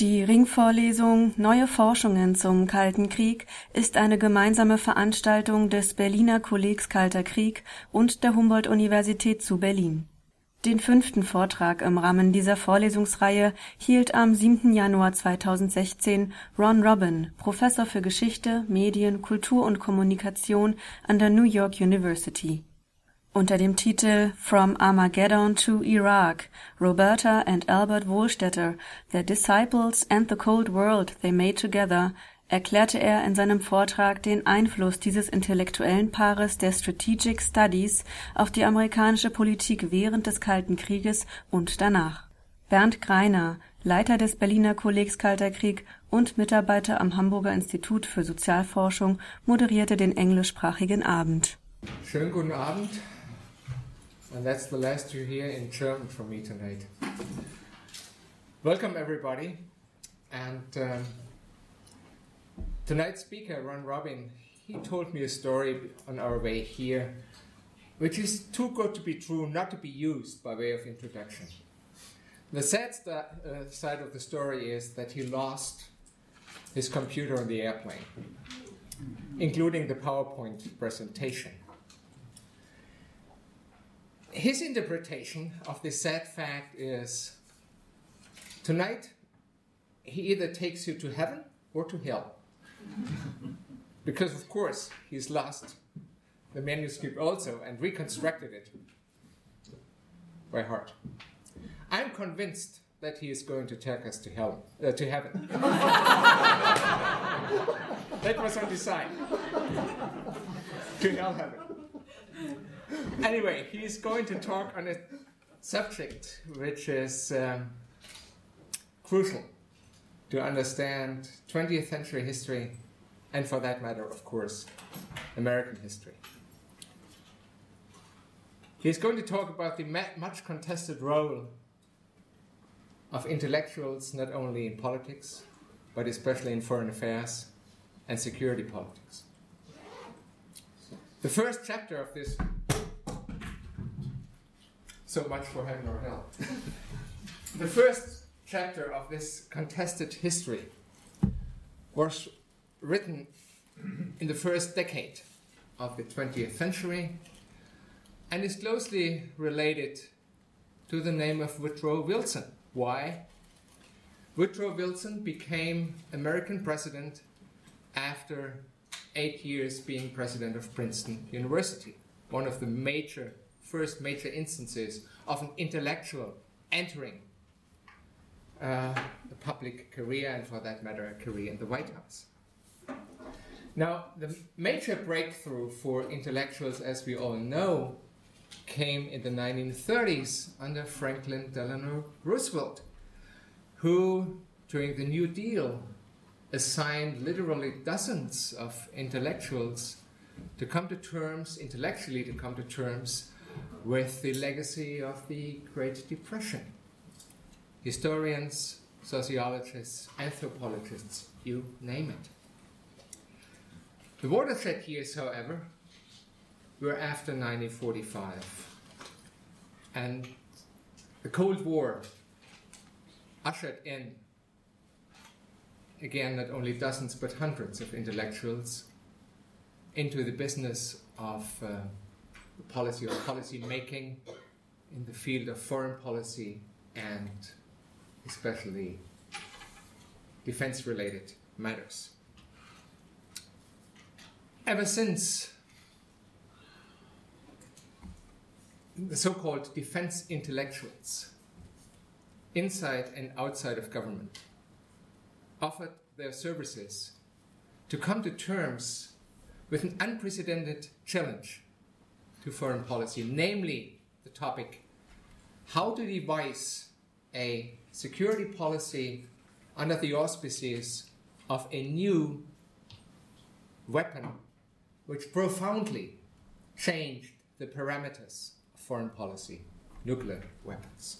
Die Ringvorlesung Neue Forschungen zum Kalten Krieg ist eine gemeinsame Veranstaltung des Berliner Kollegs Kalter Krieg und der Humboldt-Universität zu Berlin. Den fünften Vortrag im Rahmen dieser Vorlesungsreihe hielt am 7. Januar 2016 Ron Robin, Professor für Geschichte, Medien, Kultur und Kommunikation an der New York University. Unter dem Titel From Armageddon to Iraq, Roberta and Albert Wohlstetter, The Disciples and the Cold World They Made Together erklärte er in seinem Vortrag den Einfluss dieses intellektuellen Paares der Strategic Studies auf die amerikanische Politik während des Kalten Krieges und danach. Bernd Greiner, Leiter des Berliner Kollegs Kalter Krieg und Mitarbeiter am Hamburger Institut für Sozialforschung, moderierte den englischsprachigen Abend. Schönen guten Abend. And that's the last you hear in German from me tonight. Welcome, everybody. And um, tonight's speaker, Ron Robin, he told me a story on our way here, which is too good to be true not to be used by way of introduction. The sad st- uh, side of the story is that he lost his computer on the airplane, including the PowerPoint presentation. His interpretation of this sad fact is tonight he either takes you to heaven or to hell. because, of course, he's lost the manuscript also and reconstructed it by heart. I'm convinced that he is going to take us to hell, uh, to heaven. that was on design. to hell heaven. Anyway, he's going to talk on a subject which is um, crucial to understand 20th century history, and for that matter, of course, American history. He's going to talk about the much contested role of intellectuals not only in politics, but especially in foreign affairs and security politics. The first chapter of this. So much for heaven or hell. the first chapter of this contested history was written in the first decade of the 20th century and is closely related to the name of Woodrow Wilson. Why? Woodrow Wilson became American president after eight years being president of Princeton University, one of the major, first major instances of an intellectual entering uh, a public career, and for that matter, a career in the White House. Now, the major breakthrough for intellectuals, as we all know, came in the 1930s under Franklin Delano Roosevelt, who, during the New Deal, assigned literally dozens of intellectuals to come to terms, intellectually to come to terms, with the legacy of the Great Depression. Historians, sociologists, anthropologists, you name it. The watershed years, however, were after 1945. And the Cold War ushered in, again, not only dozens but hundreds of intellectuals into the business of uh, policy or policy making in the field of foreign policy and especially defense related matters. Ever since the so called defense intellectuals, inside and outside of government, offered their services to come to terms with an unprecedented challenge to foreign policy, namely the topic how to devise a security policy under the auspices of a new weapon which profoundly changed the parameters of foreign policy nuclear weapons.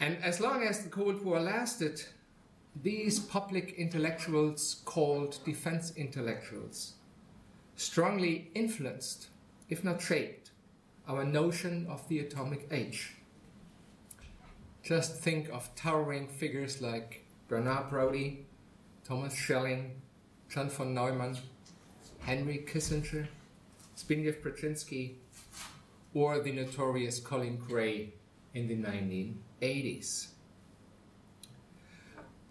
And as long as the Cold War lasted, these public intellectuals, called defense intellectuals, strongly influenced, if not shaped, our notion of the atomic age. Just think of towering figures like Bernard Brodie, Thomas Schelling, John von Neumann, Henry Kissinger, Zbigniew Brzezinski, or the notorious Colin Gray in the 1980s.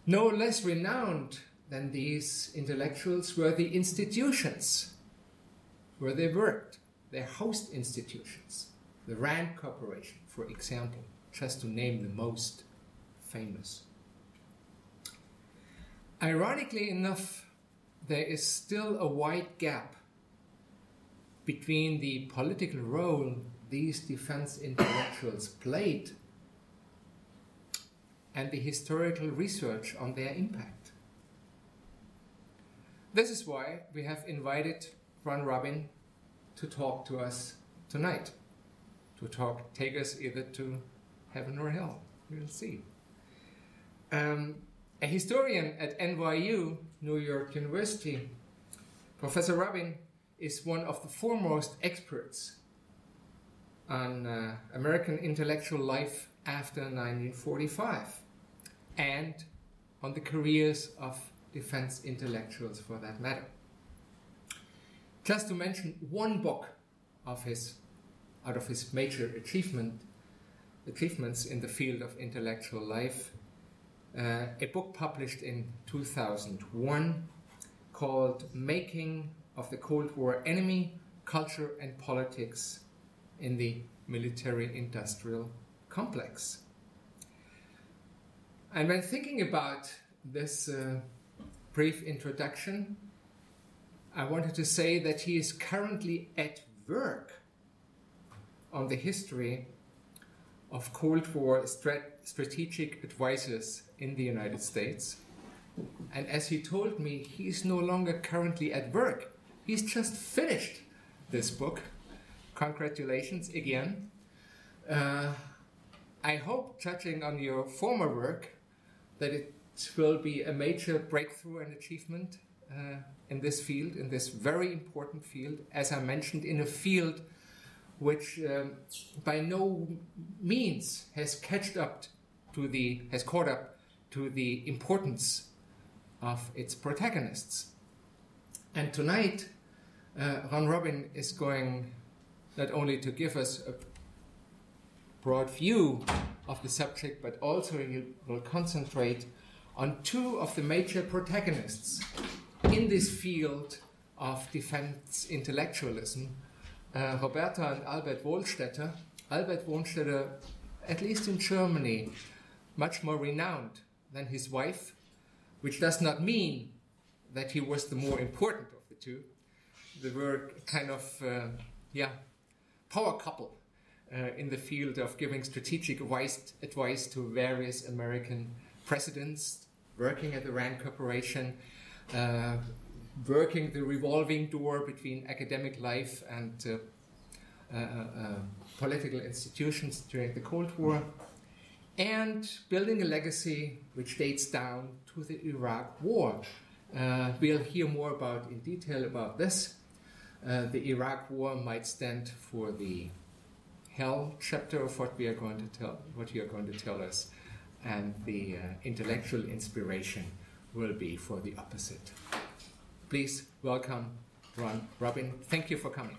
No less renowned than these intellectuals were the institutions where they worked, their host institutions, the RAND Corporation, for example, just to name the most famous. Ironically enough, there is still a wide gap between the political role these defense intellectuals played and the historical research on their impact. This is why we have invited Ron Robin to talk to us tonight, to talk, take us either to heaven or hell. We'll see. Um, a historian at NYU, New York University, Professor Robin is one of the foremost experts on uh, American intellectual life after 1945 and on the careers of defense intellectuals for that matter. Just to mention one book of his, out of his major achievement, achievements in the field of intellectual life, uh, a book published in 2001 called Making of the Cold War Enemy, Culture and Politics in the Military Industrial Complex. And when thinking about this uh, brief introduction, I wanted to say that he is currently at work on the history of Cold War strat- strategic advisors in the United States. And as he told me, he is no longer currently at work. He's just finished this book. Congratulations again. Uh, I hope, judging on your former work, that it will be a major breakthrough and achievement in this field, in this very important field, as I mentioned, in a field which um, by no means has catched up to the has caught up to the importance of its protagonists. And tonight, uh, Ron Robin is going not only to give us a broad view of the subject, but also he will concentrate on two of the major protagonists in this field of defense intellectualism, uh, Roberta and Albert Wohlstetter. Albert Wohlstetter, at least in Germany, much more renowned than his wife, which does not mean that he was the more important of the two. They were kind of, uh, yeah, power couple uh, in the field of giving strategic advice, advice to various American presidents, working at the RAND Corporation, uh, working the revolving door between academic life and uh, uh, uh, political institutions during the Cold War, and building a legacy which dates down to the Iraq War. We'll hear more about in detail about this. the Iraq War might stand for the hell chapter of what we are going to tell, what you are going to tell us, and the uh, intellectual inspiration will be for the opposite. Please welcome Ron Robin. Thank you for coming.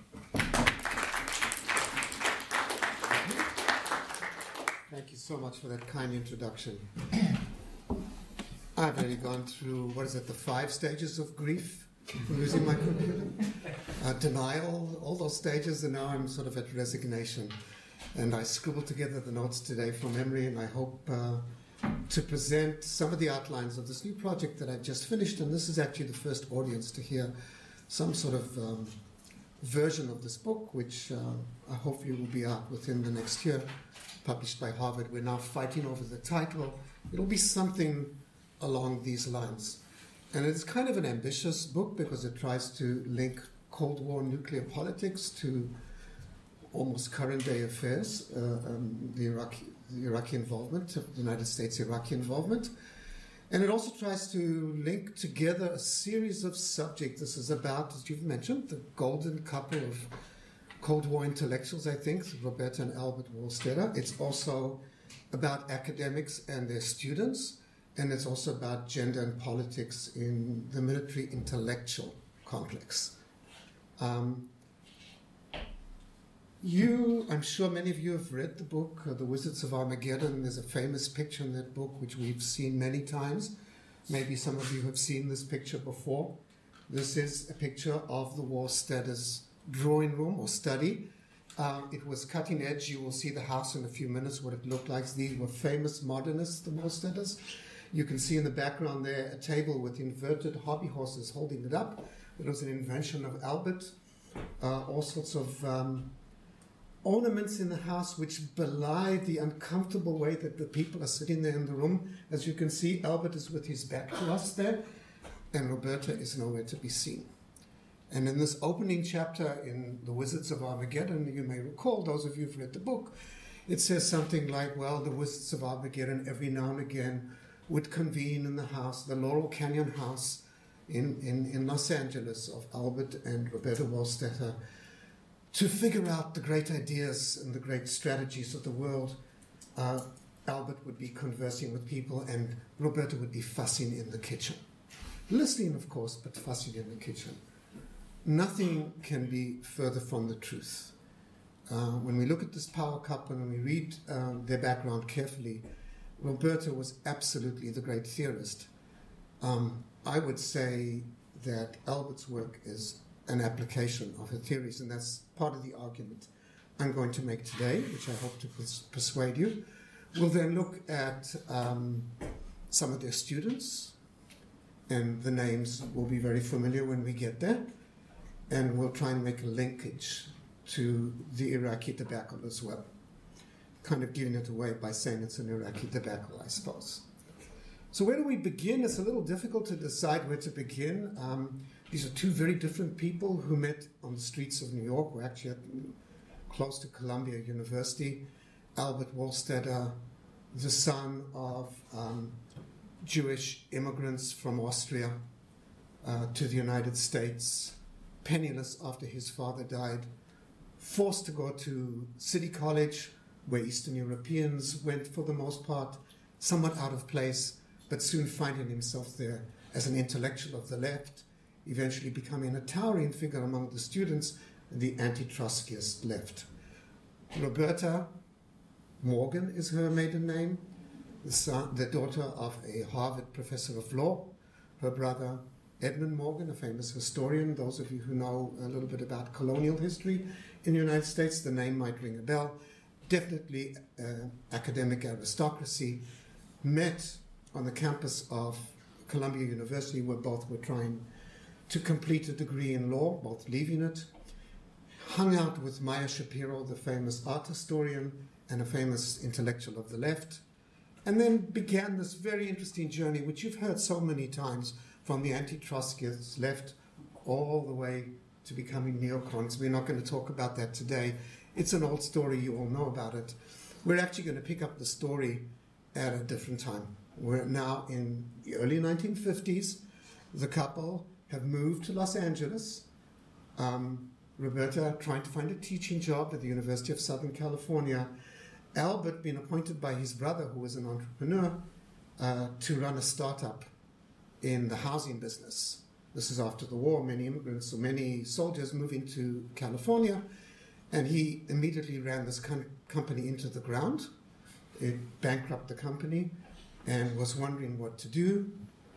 Thank you so much for that kind introduction. I've already gone through, what is it, the five stages of grief losing my computer? Uh, denial, all those stages, and now I'm sort of at resignation. And I scribbled together the notes today from memory, and I hope uh, to present some of the outlines of this new project that I've just finished. And this is actually the first audience to hear some sort of um, version of this book, which uh, I hope you will be out within the next year, published by Harvard. We're now fighting over the title. It'll be something along these lines. And it's kind of an ambitious book because it tries to link Cold War nuclear politics to almost current day affairs, uh, um, the, Iraqi, Iraqi involvement, United States Iraqi involvement. And it also tries to link together a series of subjects. This is about, as you've mentioned, the golden couple of Cold War intellectuals, I think, Roberta and Albert Wohlstetter. It's also about academics and their students, and it's also about gender and politics in the military intellectual complex. Um, you, I'm sure many of you have read the book, uh, The Wizards of Armageddon. There's a famous picture in that book which we've seen many times. Maybe some of you have seen this picture before. This is a picture of the Wohlstetter's drawing room or study. Um, it was cutting edge. You will see the house in a few minutes, what it looked like. These were famous modernists, the Wohlstetters. You can see in the background there a table with inverted hobby horses holding it up. It was an invention of Albert. Uh, all sorts of um, ornaments in the house which belie the uncomfortable way that the people are sitting there in the room. As you can see, Albert is with his back to us there, and Roberta is nowhere to be seen. And in this opening chapter in The Wizards of Armageddon, you may recall, those of you who've read the book, it says something like, well, the Wizards of Armageddon every now and again would convene in the house, the Laurel Canyon house in, in, in Los Angeles of Albert and Roberta Wohlstetter to figure out the great ideas and the great strategies of the world, uh, Albert would be conversing with people and Roberta would be fussing in the kitchen. Listening, of course, but fussing in the kitchen. Nothing can be further from the truth. Uh, when we look at this power couple and we read um, their background carefully, Roberta was absolutely the great theorist. Um, I would say that Albert's work is an application of her theories, and that's part of the argument I'm going to make today, which I hope to pers- persuade you. We'll then look at um, some of their students, and the names will be very familiar when we get there, and we'll try and make a linkage to the Iraqi debacle as well. Kind of giving it away by saying it's an Iraqi debacle, I suppose. So, where do we begin? It's a little difficult to decide where to begin. Um, these are two very different people who met on the streets of New York, were actually at, close to Columbia University. Albert Wohlstetter, the son of um, Jewish immigrants from Austria uh, to the United States, penniless after his father died, forced to go to City College, where Eastern Europeans went for the most part, somewhat out of place, but soon finding himself there as an intellectual of the left eventually becoming a towering figure among the students, and the anti-Trotskyist left. Roberta Morgan is her maiden name, the, son, the daughter of a Harvard professor of law. Her brother, Edmund Morgan, a famous historian. Those of you who know a little bit about colonial history in the United States, the name might ring a bell. Definitely uh, academic aristocracy. Met on the campus of Columbia University, where both were trying to complete a degree in law, both leaving it, hung out with Meyer Schapiro, the famous art historian and a famous intellectual of the left, and then began this very interesting journey, which you've heard so many times from the anti Trotskyists left all the way to becoming neocons. We're not going to talk about that today. It's an old story, you all know about it. We're actually going to pick up the story at a different time. We're now in the early 1950s. The couple have moved to Los Angeles. Um, Roberta trying to find a teaching job at the University of Southern California. Albert being appointed by his brother, who was an entrepreneur, uh, to run a startup in the housing business. This is after the war. Many immigrants or many soldiers moving to California, and he immediately ran this com- company into the ground. It bankrupted the company, and was wondering what to do.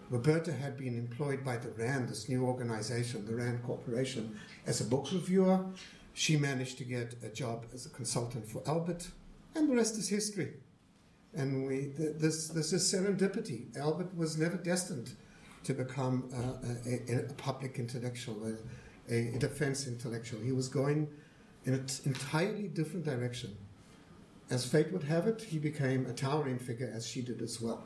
Roberta had been employed by the RAND, this new organization, the RAND Corporation, as a book reviewer. She managed to get a job as a consultant for Albert, and the rest is history. And we, th- this, this is serendipity. Albert was never destined to become a, a, public intellectual, a, a, defense intellectual. He was going in an entirely different direction. As fate would have it, he became a towering figure, as she did as well.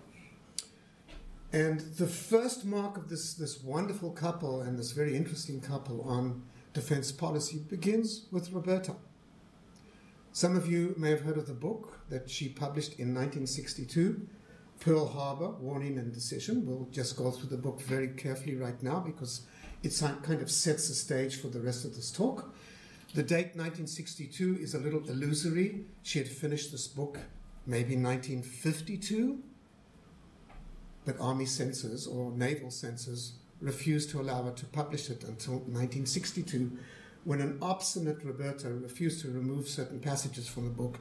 And the first mark of this, this wonderful couple and this very interesting couple on defense policy begins with Roberta. Some of you may have heard of the book that she published in 1962, Pearl Harbor Warning and Decision. We'll just go through the book very carefully right now because it kind of sets the stage for the rest of this talk. The date 1962 is a little illusory. She had finished this book maybe 1952, but Army censors or naval censors refused to allow her to publish it until 1962, when an obstinate Roberta refused to remove certain passages from the book,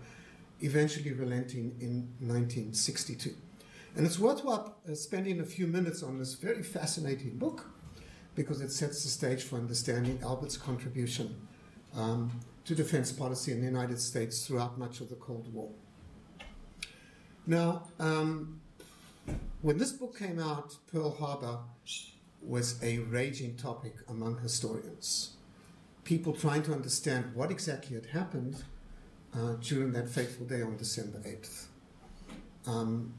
eventually relenting in 1962. And it's worthwhile uh, spending a few minutes on this very fascinating book because it sets the stage for understanding Albert's contribution um, to defense policy in the United States throughout much of the Cold War. Now, um, when this book came out, Pearl Harbor was a raging topic among historians. People trying to understand what exactly had happened uh, during that fateful day on December 8th. Um,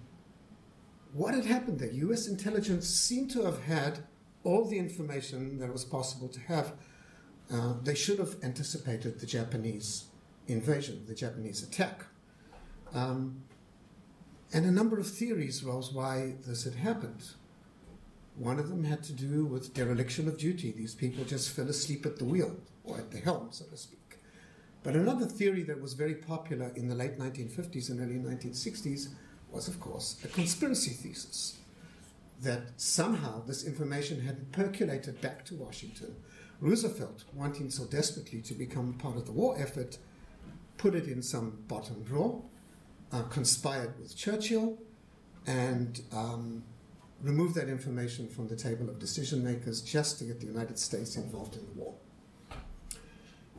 what had happened there? US intelligence seemed to have had all the information that was possible to have. Uh, they should have anticipated the Japanese invasion, the Japanese attack. Um, and a number of theories rose why this had happened. One of them had to do with dereliction of duty. These people just fell asleep at the wheel, or at the helm, so to speak. But another theory that was very popular in the late 1950s and early 1960s was, of course, a conspiracy thesis that somehow this information had percolated back to Washington. Roosevelt, wanting so desperately to become part of the war effort, put it in some bottom drawer, uh, conspired with Churchill, and um, removed that information from the table of decision makers just to get the United States involved in the war.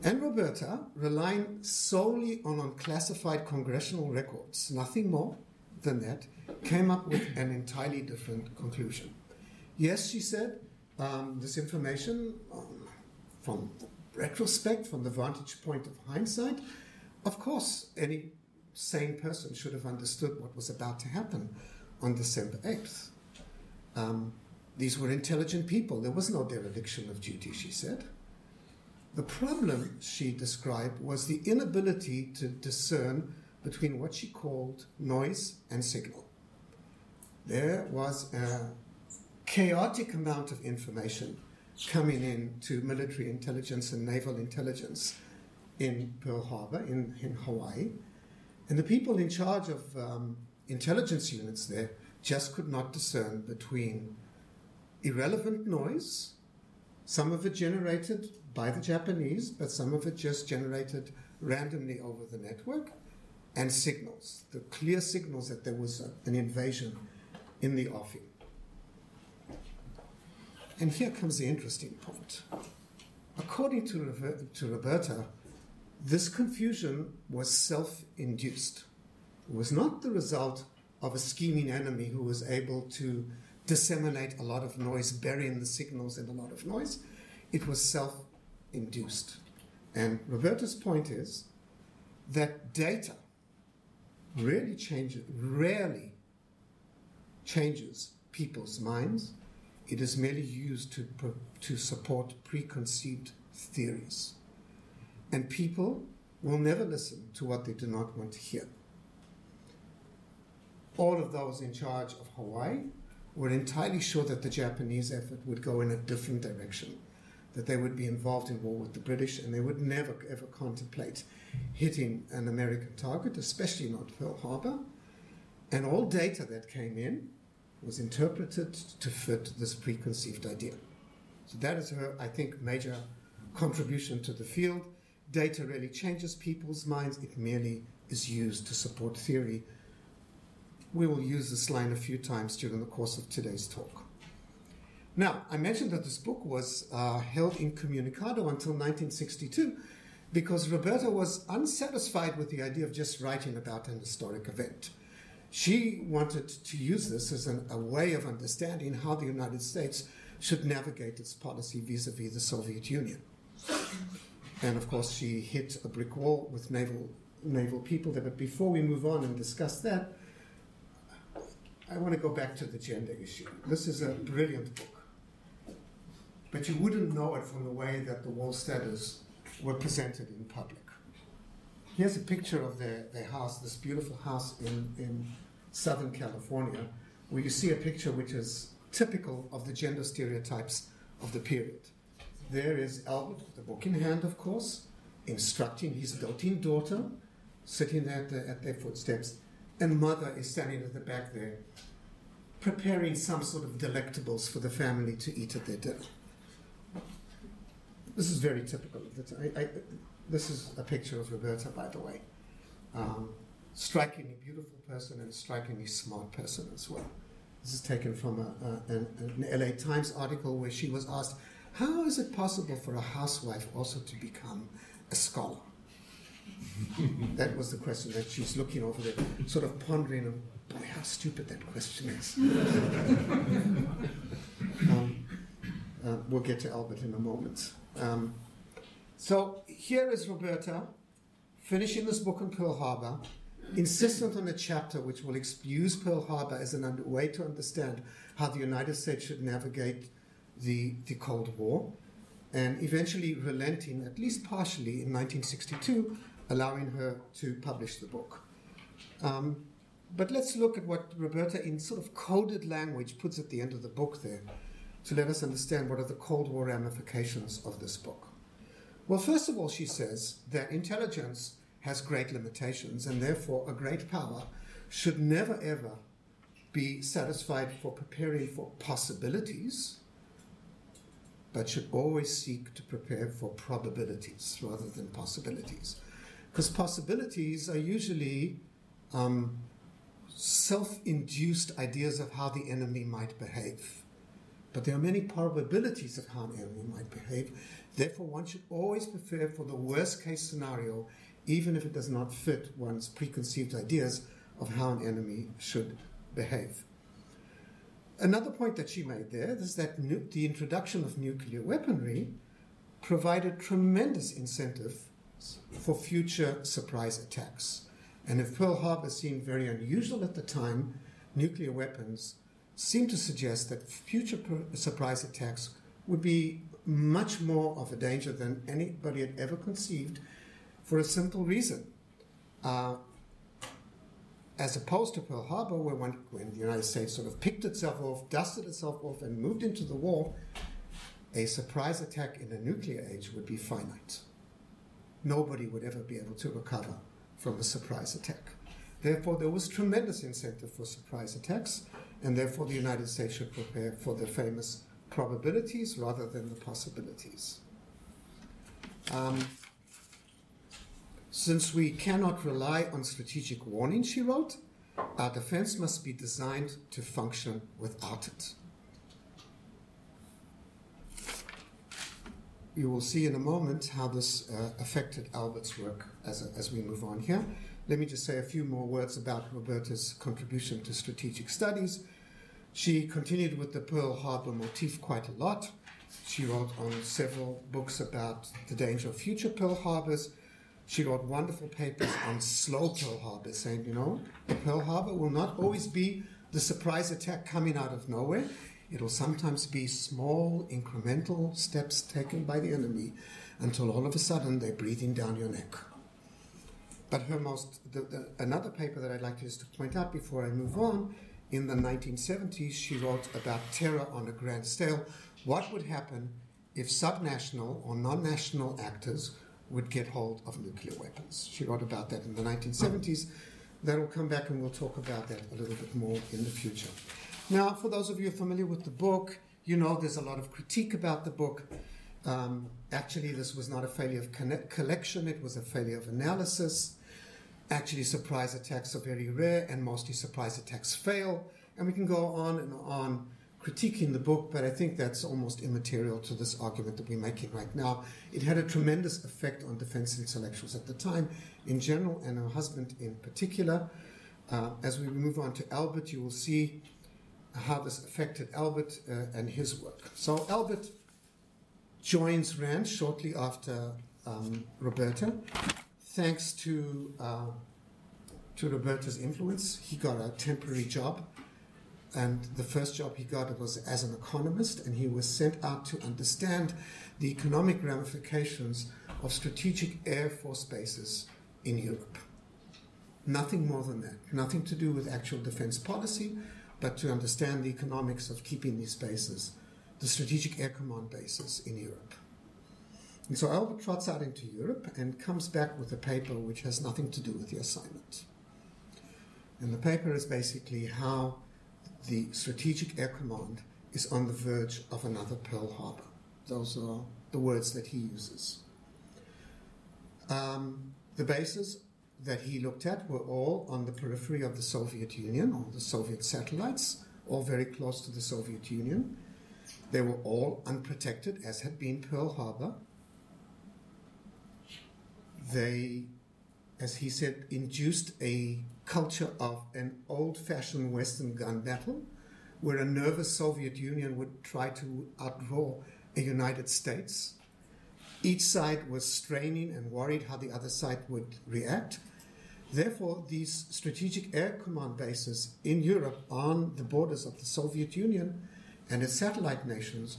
And Roberta, relying solely on unclassified congressional records, nothing more than that, came up with an entirely different conclusion. Yes, she said, um, this information, um, from retrospect, from the vantage point of hindsight, of course, any sane person should have understood what was about to happen on December 8th. Um, these were intelligent people. There was no dereliction of duty, she said. The problem, she described, was the inability to discern between what she called noise and signal. There was a chaotic amount of information coming in to military intelligence and naval intelligence in Pearl Harbor, in, in Hawaii. And the people in charge of um, intelligence units there just could not discern between irrelevant noise, some of it generated by the Japanese, but some of it just generated randomly over the network, and signals, the clear signals that there was a, an invasion in the offing. And here comes the interesting point. According to, to Roberta, this confusion was self induced. It was not the result of a scheming enemy who was able to disseminate a lot of noise, burying the signals in a lot of noise. It was self induced. And Roberta's point is that data really changes, rarely changes people's minds. It is merely used to, to support preconceived theories. And people will never listen to what they do not want to hear all of those in charge of Hawaii were entirely sure that the Japanese effort would go in a different direction, that they would be involved in war with the British, and they would never ever contemplate hitting an American target, especially not Pearl Harbor. And all data that came in was interpreted to fit this preconceived idea. So that is her, I think, major contribution to the field. Data really changes people's minds, it merely is used to support theory we will use this line a few times during the course of today's talk. Now, I mentioned that this book was uh, held incommunicado until 1962 because Roberta was unsatisfied with the idea of just writing about an historic event. She wanted to use this as an, a way of understanding how the United States should navigate its policy vis a vis the Soviet Union. And of course, she hit a brick wall with naval, naval people there. But before we move on and discuss that, I want to go back to the gender issue. This is a brilliant book. But you wouldn't know it from the way that the Wohlstetters were presented in public. Here's a picture of their, their house, this beautiful house in, in Southern California, where you see a picture which is typical of the gender stereotypes of the period. There is Albert, with the book in hand, of course, instructing his doting daughter, sitting there at, the, at their footsteps, and mother is standing at the back there, preparing some sort of delectables for the family to eat at their dinner. This is very typical. This is a picture of Roberta, by the way. Um, strikingly beautiful person and strikingly smart person as well. This is taken from a, a, an, an LA Times article where she was asked, How is it possible for a housewife also to become a scholar? that was the question that she's looking over there, sort of pondering, boy, how stupid that question is. um, uh, we'll get to Albert in a moment. Um, so here is Roberta finishing this book on Pearl Harbor, insistent on a chapter which will use Pearl Harbor as a way to understand how the United States should navigate the, the Cold War, and eventually relenting, at least partially, in 1962, allowing her to publish the book. Um, but let's look at what Roberta, in sort of coded language, puts at the end of the book there to let us understand what are the Cold War ramifications of this book. Well, first of all, she says that intelligence has great limitations, and therefore a great power should never ever be satisfied for preparing for possibilities, but should always seek to prepare for probabilities rather than possibilities. Because possibilities are usually um, self induced ideas of how the enemy might behave. But there are many probabilities of how an enemy might behave. Therefore, one should always prepare for the worst case scenario, even if it does not fit one's preconceived ideas of how an enemy should behave. Another point that she made there is that nu- the introduction of nuclear weaponry provided tremendous incentive for future surprise attacks. And if Pearl Harbor seemed very unusual at the time, nuclear weapons seemed to suggest that future surprise attacks would be much more of a danger than anybody had ever conceived for a simple reason. Uh, as opposed to Pearl Harbor, where when, when the United States sort of picked itself off, dusted itself off, and moved into the war, a surprise attack in a nuclear age would be finite nobody would ever be able to recover from a surprise attack. Therefore, there was tremendous incentive for surprise attacks, and therefore the United States should prepare for the famous probabilities rather than the possibilities. Um, since we cannot rely on strategic warning, she wrote, our defense must be designed to function without it. you will see in a moment how this uh, affected Albert's work as, a, as we move on here. Let me just say a few more words about Roberta's contribution to strategic studies. She continued with the Pearl Harbor motif quite a lot. She wrote on several books about the danger of future Pearl Harbors. She wrote wonderful papers on slow Pearl Harbor, saying, you know, Pearl Harbor will not always be the surprise attack coming out of nowhere. It'll sometimes be small, incremental steps taken by the enemy until all of a sudden they're breathing down your neck. But her most, the, the, another paper that I'd like to just to point out before I move on, in the 1970s, she wrote about terror on a grand scale. What would happen if subnational or non national actors would get hold of nuclear weapons? She wrote about that in the 1970s. That'll come back and we'll talk about that a little bit more in the future. Now, for those of you familiar with the book, you know there's a lot of critique about the book. Um, actually, this was not a failure of connect- collection, it was a failure of analysis. Actually, surprise attacks are very rare, and mostly surprise attacks fail. And we can go on and on critiquing the book, but I think that's almost immaterial to this argument that we're making right now. It had a tremendous effect on defense intellectuals at the time in general, and her husband in particular. Uh, as we move on to Albert, you will see how this affected Albert uh, and his work. So Albert joins Rand shortly after um, Roberta. Thanks to uh, to Roberta's influence, he got a temporary job and the first job he got was as an economist, and he was sent out to understand the economic ramifications of strategic air force bases in Europe. Nothing more than that. Nothing to do with actual defense policy, but to understand the economics of keeping these bases, the strategic air command bases in Europe. And so Albert trots out into Europe and comes back with a paper which has nothing to do with the assignment. And the paper is basically how the Strategic Air Command is on the verge of another Pearl Harbor. Those are the words that he uses. Um, the bases that he looked at were all on the periphery of the Soviet Union, or the Soviet satellites, all very close to the Soviet Union. They were all unprotected, as had been Pearl Harbor. They, as he said, induced a culture of an old fashioned Western gun battle, where a nervous Soviet Union would try to outdraw a United States. Each side was straining and worried how the other side would react. Therefore, these strategic air command bases in Europe on the borders of the Soviet Union and its satellite nations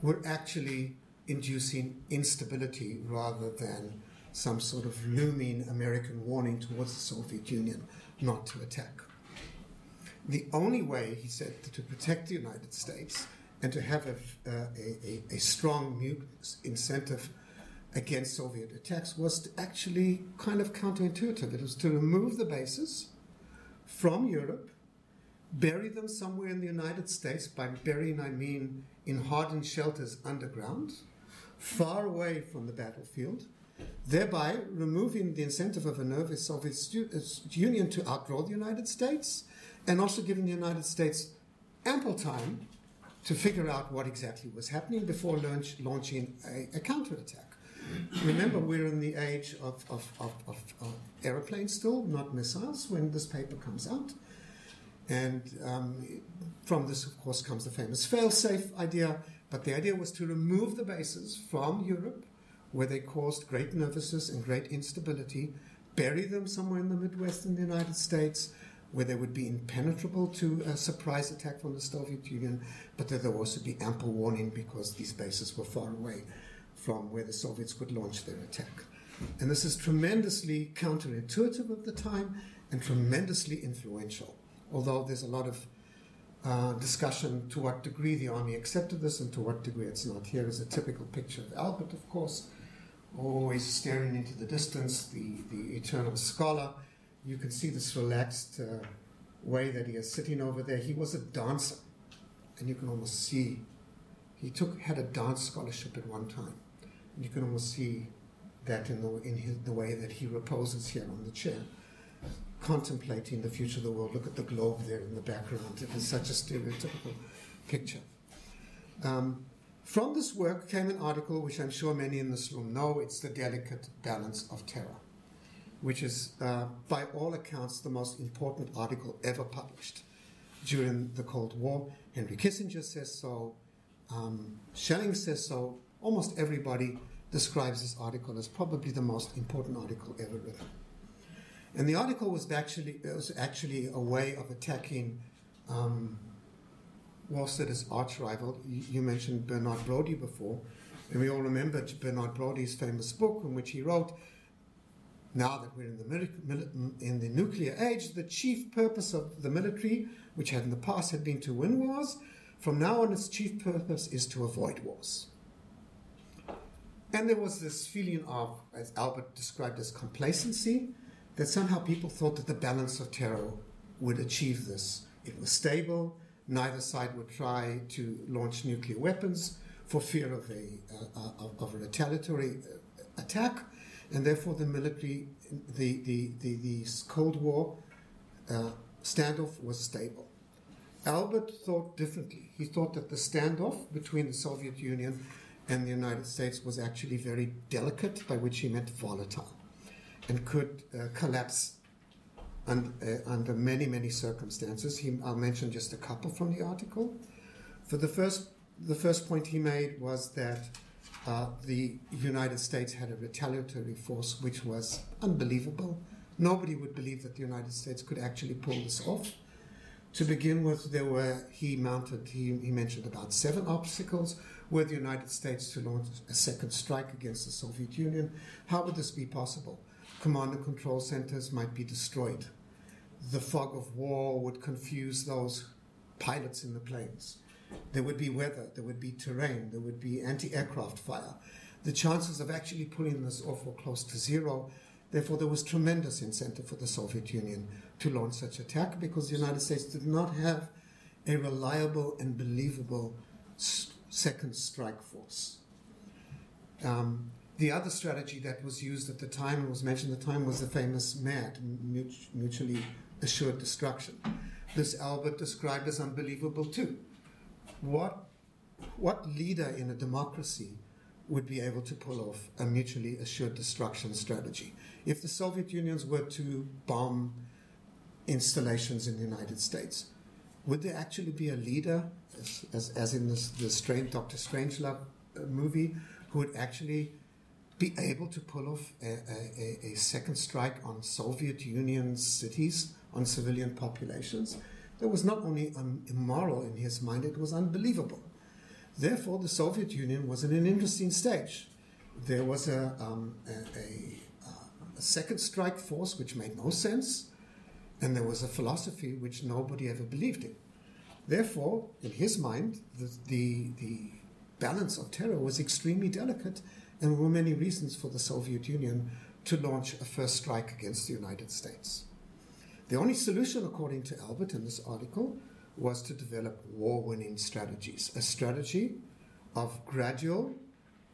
were actually inducing instability rather than some sort of looming American warning towards the Soviet Union not to attack. The only way, he said, to protect the United States and to have a, uh, a, a, strong incentive against Soviet attacks was to actually kind of counterintuitive. It was to remove the bases from Europe, bury them somewhere in the United States. By burying, I mean in hardened shelters underground, far away from the battlefield, thereby removing the incentive of a nervous Soviet uh, Union to outdraw the United States, and also giving the United States ample time to figure out what exactly was happening before launch, launching a, a counterattack. Remember, we're in the age of, of, of, of, aeroplanes still, not missiles, when this paper comes out. And um, from this, of course, comes the famous fail safe idea. But the idea was to remove the bases from Europe where they caused great nervousness and great instability, bury them somewhere in the Midwest in the United States, where they would be impenetrable to a surprise attack from the Soviet Union, but that there would also be ample warning because these bases were far away from where the Soviets could launch their attack. And this is tremendously counterintuitive at the time and tremendously influential, although there's a lot of uh, discussion to what degree the army accepted this and to what degree it's not. Here is a typical picture of Albert, of course, always staring into the distance, the, the eternal scholar. You can see this relaxed uh, way that he is sitting over there. He was a dancer, and you can almost see he took had a dance scholarship at one time. And you can almost see that in the in his, the way that he reposes here on the chair, contemplating the future of the world. Look at the globe there in the background. It is such a stereotypical picture. Um, from this work came an article which I'm sure many in this room know. It's The Delicate Balance of Terror, which is, uh, by all accounts, the most important article ever published during the Cold War. Henry Kissinger says so, um, Schelling says so, almost everybody describes this article as probably the most important article ever written. And the article was actually, was actually a way of attacking um, Wohlstetter's arch rival. You mentioned Bernard Brodie before, and we all remember Bernard Brodie's famous book in which he wrote, now that we're in the, in the nuclear age, the chief purpose of the military, which had in the past had been to win wars, from now on its chief purpose is to avoid wars. And there was this feeling of, as Albert described as complacency, that somehow people thought that the balance of terror would achieve this. It was stable, neither side would try to launch nuclear weapons for fear of a, uh, of a retaliatory uh, attack, and therefore the military, the, the, the, the Cold War uh, standoff was stable. Albert thought differently. He thought that the standoff between the Soviet Union and the United States was actually very delicate, by which he meant volatile, and could uh, collapse uh, under many, many circumstances. He, I'll mention just a couple from the article. For the first, the first point he made was that uh, the United States had a retaliatory force which was unbelievable. Nobody would believe that the United States could actually pull this off. To begin with, there were, he mounted, he, he mentioned about seven obstacles. Were the United States to launch a second strike against the Soviet Union, how would this be possible? Command and control centers might be destroyed. The fog of war would confuse those pilots in the planes. There would be weather, there would be terrain, there would be anti aircraft fire. The chances of actually pulling this off were close to zero. Therefore, there was tremendous incentive for the Soviet Union to launch such attack because the United States did not have a reliable and believable second strike force. Um, the other strategy that was used at the time and was mentioned at the time was the famous MAD, mutually assured destruction. This Albert described as unbelievable too. What, what leader in a democracy would be able to pull off a mutually assured destruction strategy? If the Soviet Unions were to bomb installations in the United States, would there actually be a leader, as, as, as in this, the Strange, Dr. Strangelove uh, movie, who would actually be able to pull off a, a, a, second strike on Soviet Union cities, on civilian populations? That was not only immoral in his mind, it was unbelievable. Therefore, the Soviet Union was in an interesting stage. There was a, um, a, a second strike force which made no sense and there was a philosophy which nobody ever believed in. Therefore, in his mind, the, the, the balance of terror was extremely delicate, and there were many reasons for the Soviet Union to launch a first strike against the United States. The only solution, according to Albert in this article, was to develop war winning strategies, a strategy of gradual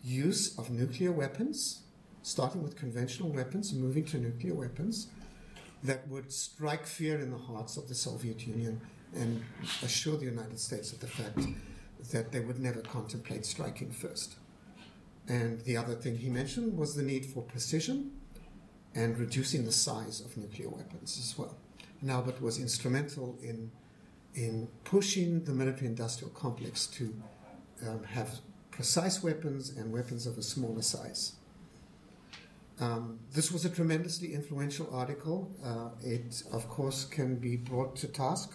use of nuclear weapons, starting with conventional weapons, and moving to nuclear weapons, that would strike fear in the hearts of the Soviet Union and assure the United States of the fact that they would never contemplate striking first. And the other thing he mentioned was the need for precision and reducing the size of nuclear weapons as well. And Albert was instrumental in, in pushing the military industrial complex to um, have precise weapons and weapons of a smaller size. Um, this was a tremendously influential article. Uh, it, of course, can be brought to task.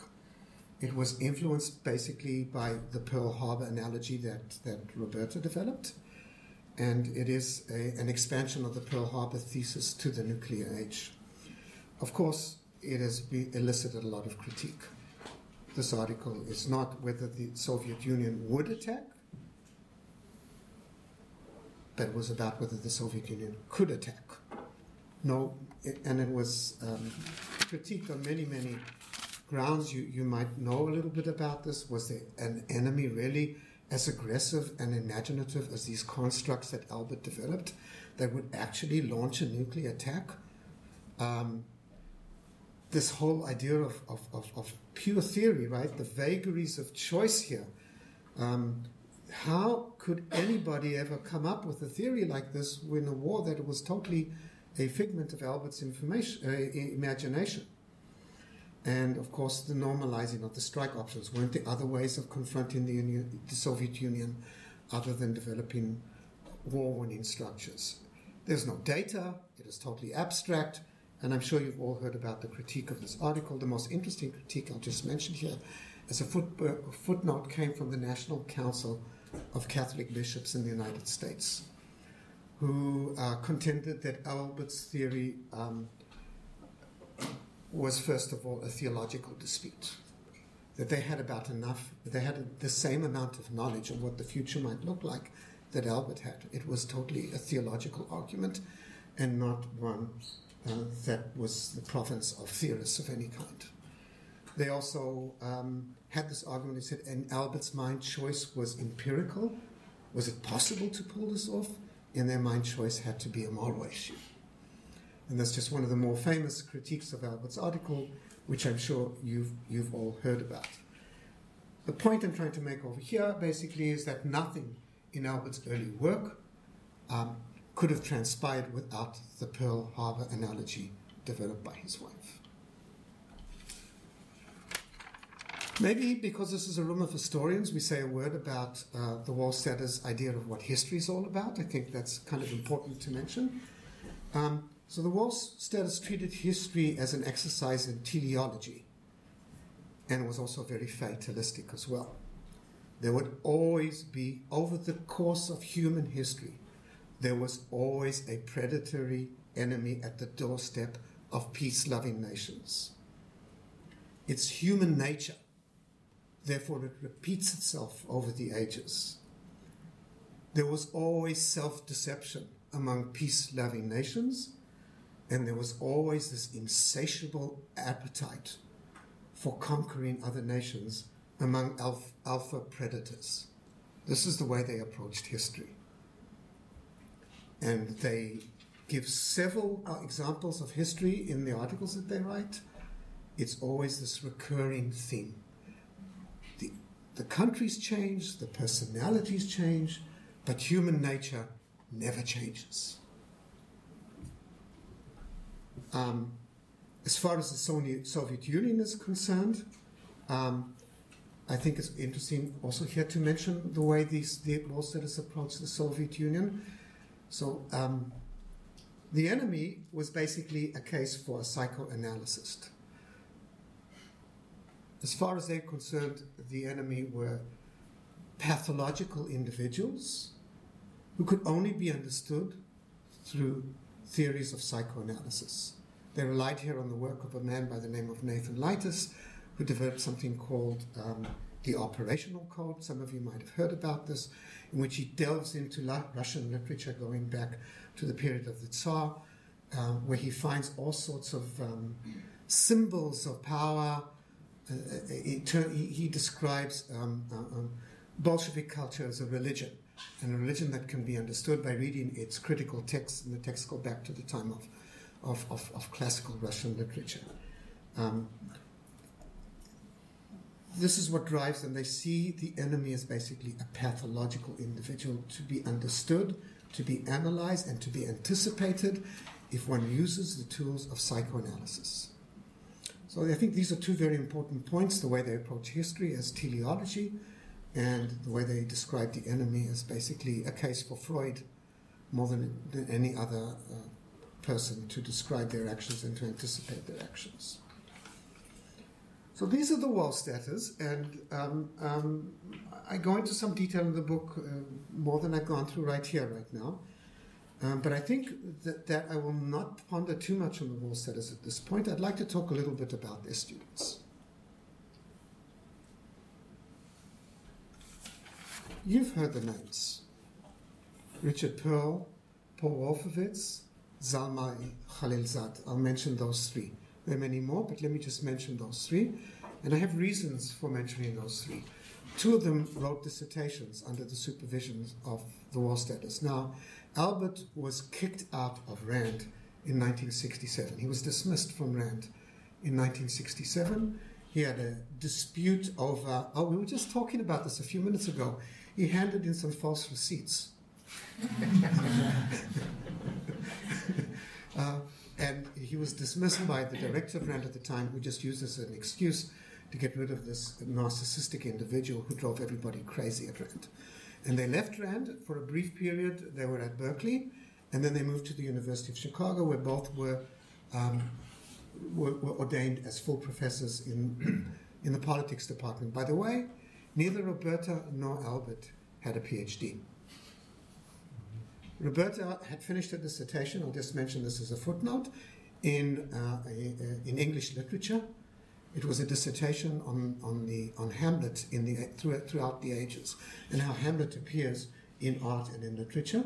It was influenced basically by the Pearl Harbor analogy that, that Roberta developed, and it is a, an expansion of the Pearl Harbor thesis to the nuclear age. Of course, it has elicited a lot of critique. This article is not whether the Soviet Union would attack, that was about whether the Soviet Union could attack. No, and it was um, critiqued on many, many grounds. You, you might know a little bit about this. Was there an enemy really as aggressive and imaginative as these constructs that Albert developed that would actually launch a nuclear attack? Um, this whole idea of, of, of, of, pure theory, right? The vagaries of choice here. Um, how could anybody ever come up with a theory like this when a war that was totally a figment of Albert's information, uh, imagination? And of course, the normalizing of the strike options weren't the other ways of confronting the, Union, the Soviet Union other than developing war winning structures. There's no data, it is totally abstract, and I'm sure you've all heard about the critique of this article. The most interesting critique I'll just mention here as a uh, footnote came from the National Council of Catholic bishops in the United States, who uh, contended that Albert's theory um, was, first of all, a theological dispute. That they had about enough, they had the same amount of knowledge of what the future might look like that Albert had. It was totally a theological argument and not one uh, that was the province of theorists of any kind. They also um, had this argument. They said, in Albert's mind, choice was empirical. Was it possible to pull this off? In their mind, choice had to be a moral issue. And that's just one of the more famous critiques of Albert's article, which I'm sure you've, you've all heard about. The point I'm trying to make over here basically is that nothing in Albert's early work um, could have transpired without the Pearl Harbor analogy developed by his wife. Maybe because this is a room of historians, we say a word about uh, the Wohlstetter's idea of what history is all about. I think that's kind of important to mention. Um, so the Wohlstetters treated history as an exercise in teleology. and was also very fatalistic as well. There would always be, over the course of human history, there was always a predatory enemy at the doorstep of peace loving nations. It's human nature, therefore, it repeats itself over the ages. There was always self deception among peace loving nations, and there was always this insatiable appetite for conquering other nations among alpha, predators. This is the way they approached history. And they give several uh, examples of history in the articles that they write. It's always this recurring theme. The, the countries change, the personalities change, but human nature never changes. Um, as far as the Soviet Union is concerned, um, I think it's interesting also here to mention the way these the Wohlstetters approached the Soviet Union. So um, the enemy was basically a case for a psychoanalyst. As far as they're concerned, the enemy were pathological individuals who could only be understood through theories of psychoanalysis. They relied here on the work of a man by the name of Nathan Leites, who developed something called um, the Operational Code. Some of you might have heard about this, in which he delves into Russian literature going back to the period of the Tsar, uh, where he finds all sorts of um, symbols of power. Uh, uh he, he, describes um, uh, um, Bolshevik culture as a religion, and a religion that can be understood by reading its critical texts, and the texts go back to the time of, of, of, of classical Russian literature. Um, this is what drives them. They see the enemy as basically a pathological individual to be understood, to be analyzed, and to be anticipated if one uses the tools of psychoanalysis. So I think these are two very important points the way they approach history as teleology, and the way they describe the enemy as basically a case for Freud more than, any other uh, person to describe their actions and to anticipate their actions. So these are the wall Wohlstetters, and um, um, I go into some detail in the book uh, more than I've gone through right here, right now. Um, but I think that, that I will not ponder too much on the wall Wohlstetters at this point. I'd like to talk a little bit about their students. You've heard the names Richard Perle, Paul Wolfowitz, Zalmay Khalilzad. I'll mention those three. There are many more, but let me just mention those three. And I have reasons for mentioning those three. Two of them wrote dissertations under the supervision of the Wohlstetters. Now, Albert was kicked out of RAND in 1967. He was dismissed from RAND in 1967. He had a dispute over, oh, we were just talking about this a few minutes ago. He handed in some false receipts. uh, and he was dismissed by the director of RAND at the time, who just used this as an excuse to get rid of this narcissistic individual who drove everybody crazy at RAND. And they left RAND for a brief period. They were at Berkeley, and then they moved to the University of Chicago, where both were um, were, were, ordained as full professors in in the politics department. By the way, neither Roberta nor Albert had a PhD. Roberta had finished her dissertation, I'll just mention this as a footnote, in, uh, a, in English literature. It was a dissertation on, on, the, on Hamlet in the, throughout the ages and how Hamlet appears in art and in literature.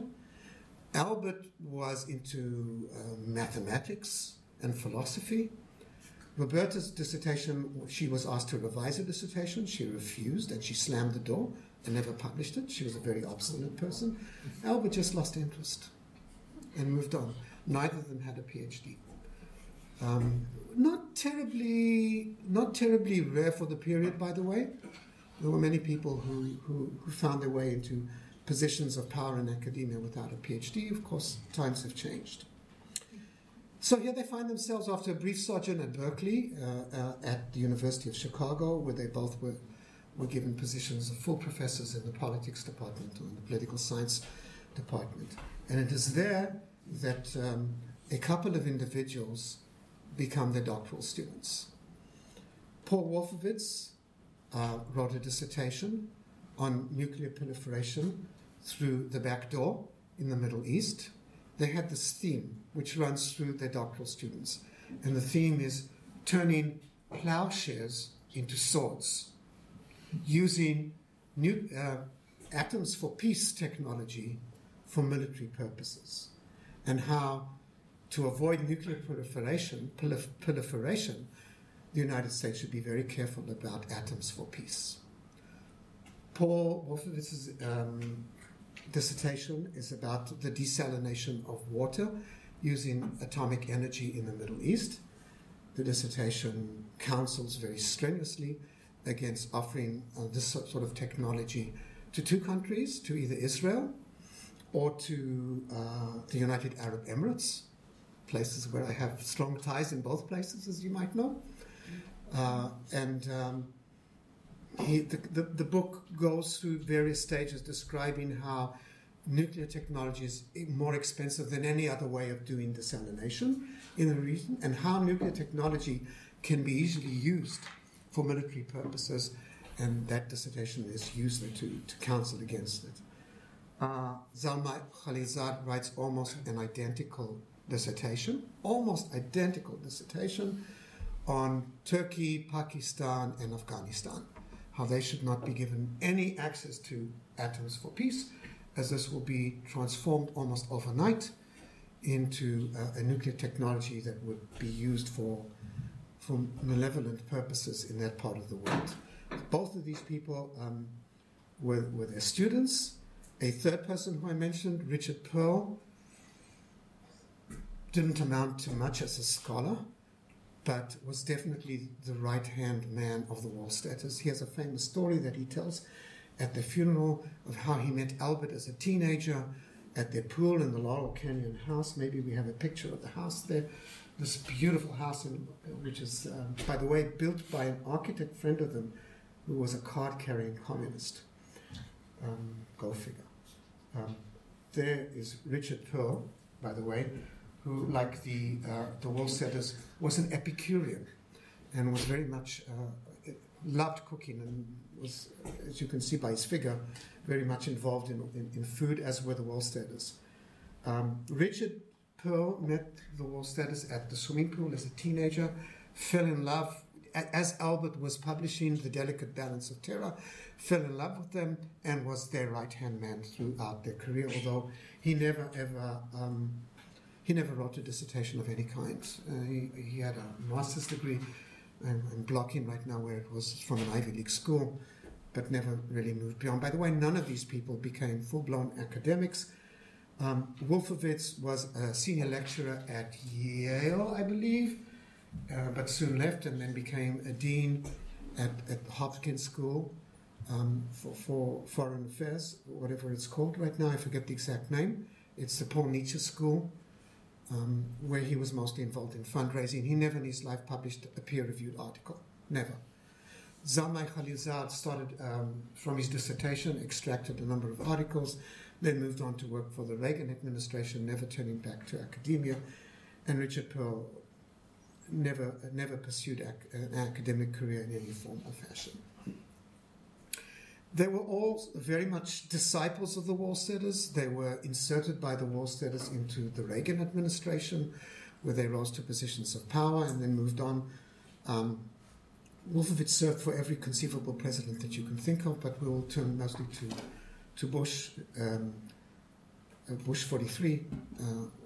Albert was into uh, mathematics and philosophy. Roberta's dissertation, she was asked to revise her dissertation. She refused and she slammed the door and never published it. She was a very obstinate person. Albert just lost interest and moved on. Neither of them had a PhD. Um, not terribly, not terribly rare for the period, by the way. There were many people who, who, who found their way into positions of power in academia without a PhD. Of course, times have changed. So here they find themselves after a brief sojourn at Berkeley, uh, uh, at the University of Chicago, where they both were were given positions of full professors in the politics department or in the political science department. And it is there that um, a couple of individuals become their doctoral students. Paul Wolfowitz uh, wrote a dissertation on nuclear proliferation through the back door in the Middle East. They had this theme which runs through their doctoral students, and the theme is turning plowshares into swords, using new, uh, atoms for peace technology for military purposes, and how to avoid nuclear proliferation, prolif- proliferation, the United States should be very careful about atoms for peace. Paul Wolfowitz's um, dissertation is about the desalination of water using atomic energy in the Middle East. The dissertation counsels very strenuously against offering uh, this sort of technology to two countries, to either Israel or to uh, the United Arab Emirates, places where I have strong ties in both places, as you might know. Uh, and um, he, the, the, the, book goes through various stages describing how nuclear technology is more expensive than any other way of doing desalination in the region, and how nuclear technology can be easily used for military purposes. And that dissertation is used to, to counsel against it. Uh, Zalmay Khalilzad writes almost an identical dissertation, almost identical dissertation on Turkey, Pakistan, and Afghanistan. How they should not be given any access to atoms for peace, as this will be transformed almost overnight into uh, a nuclear technology that would be used for, for malevolent purposes in that part of the world. Both of these people um, were, were their students. A third person who I mentioned, Richard Perle, didn't amount to much as a scholar but was definitely the right hand man of the Wohlstetters. He has a famous story that he tells at the funeral of how he met Albert as a teenager at their pool in the Laurel Canyon house. Maybe we have a picture of the house there. This beautiful house, in, which is, uh, by the way, built by an architect friend of them who was a card carrying communist. Um, go figure. Um, there is Richard Perle, by the way, who, like the uh, the Wohlstetters, was an Epicurean and was very much uh, loved cooking and was, as you can see by his figure, very much involved in, in, in food, as were the Wohlstetters. Um, Richard Perle met the Wohlstetters at the swimming pool as a teenager, fell in love as Albert was publishing The Delicate Balance of Terror, fell in love with them and was their right hand man throughout their career, although he never ever um, he never wrote a dissertation of any kind. Uh, he, he, had a master's degree. I'm, I'm, blocking right now where it was from an Ivy League school, but never really moved beyond. By the way, none of these people became full blown academics. Um, Wolfowitz was a senior lecturer at Yale, I believe, uh, but soon left and then became a dean at, at Hopkins School um, for, for Foreign Affairs, whatever it's called right now. I forget the exact name. It's the Paul Nitze School um, where he was mostly involved in fundraising. He never in his life published a peer reviewed article. Never. Zalmay Khalilzad started um, from his dissertation, extracted a number of articles, then moved on to work for the Reagan administration, never turning back to academia. And Richard Perle never, never pursued ac- an academic career in any form or fashion. They were all very much disciples of the Wohlstetters. They were inserted by the Wohlstetters into the Reagan administration, where they rose to positions of power and then moved on. Um, Wolfowitz served for every conceivable president that you can think of, but we'll turn mostly to, to Bush, um, uh, Bush 43, uh,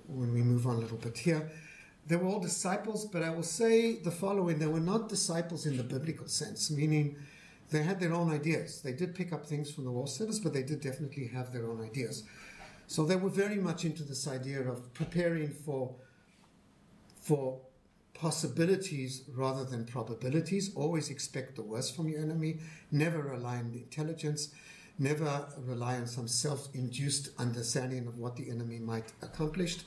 when we move on a little bit here. They were all disciples, but I will say the following they were not disciples in the biblical sense, meaning they had their own ideas. They did pick up things from the Wohlstetters, but they did definitely have their own ideas. So they were very much into this idea of preparing for for possibilities rather than probabilities. Always expect the worst from your enemy. Never rely on intelligence. Never rely on some self-induced understanding of what the enemy might accomplish.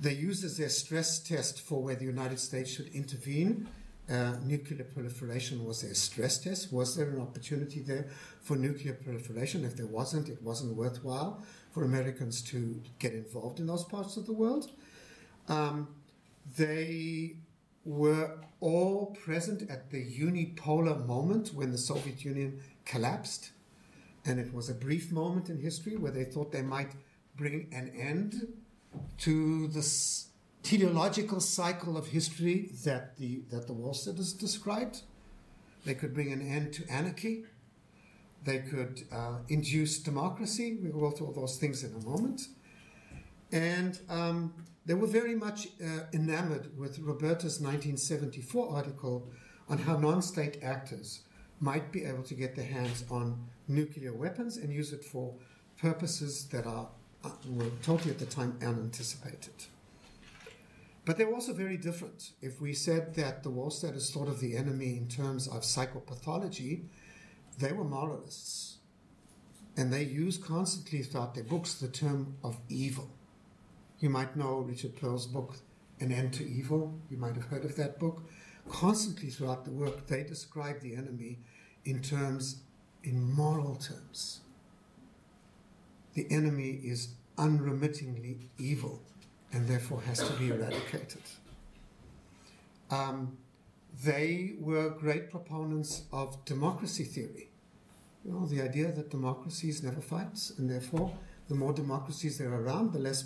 They use as their stress test for where the United States should intervene uh, nuclear proliferation was a stress test. Was there an opportunity there for nuclear proliferation? If there wasn't, it wasn't worthwhile for Americans to get involved in those parts of the world. Um, they were all present at the unipolar moment when the Soviet Union collapsed. And it was a brief moment in history where they thought they might bring an end to this teleological cycle of history that the, that the Wohlstetters described. They could bring an end to anarchy. They could uh, induce democracy. We will go through all those things in a moment. And um, they were very much uh, enamored with Roberta's 1974 article on how non state actors might be able to get their hands on nuclear weapons and use it for purposes that are, uh, were totally at the time unanticipated. But they were also very different. If we said that the Wohlstetters thought of the enemy in terms of psychopathology, they were moralists. And they used constantly throughout their books the term of evil. You might know Richard Perle's book, An End to Evil. You might have heard of that book. Constantly throughout the work, they describe the enemy in terms, in moral terms. The enemy is unremittingly evil and therefore has to be eradicated. Um, they were great proponents of democracy theory. You know, the idea that democracies never fights, and therefore, the more democracies there are around, the less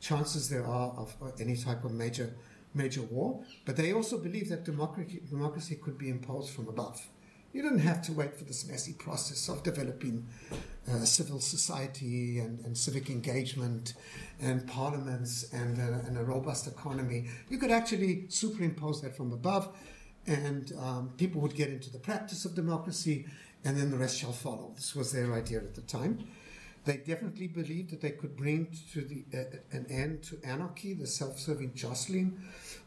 chances there are of any type of major major war. But they also believed that democracy, democracy could be imposed from above. You didn't have to wait for this messy process of developing uh, civil society and, and, civic engagement and parliaments and, uh, and, a robust economy. You could actually superimpose that from above, and um, people would get into the practice of democracy, and then the rest shall follow. This was their idea at the time. They definitely believed that they could bring to the, uh, an end to anarchy, the self serving jostling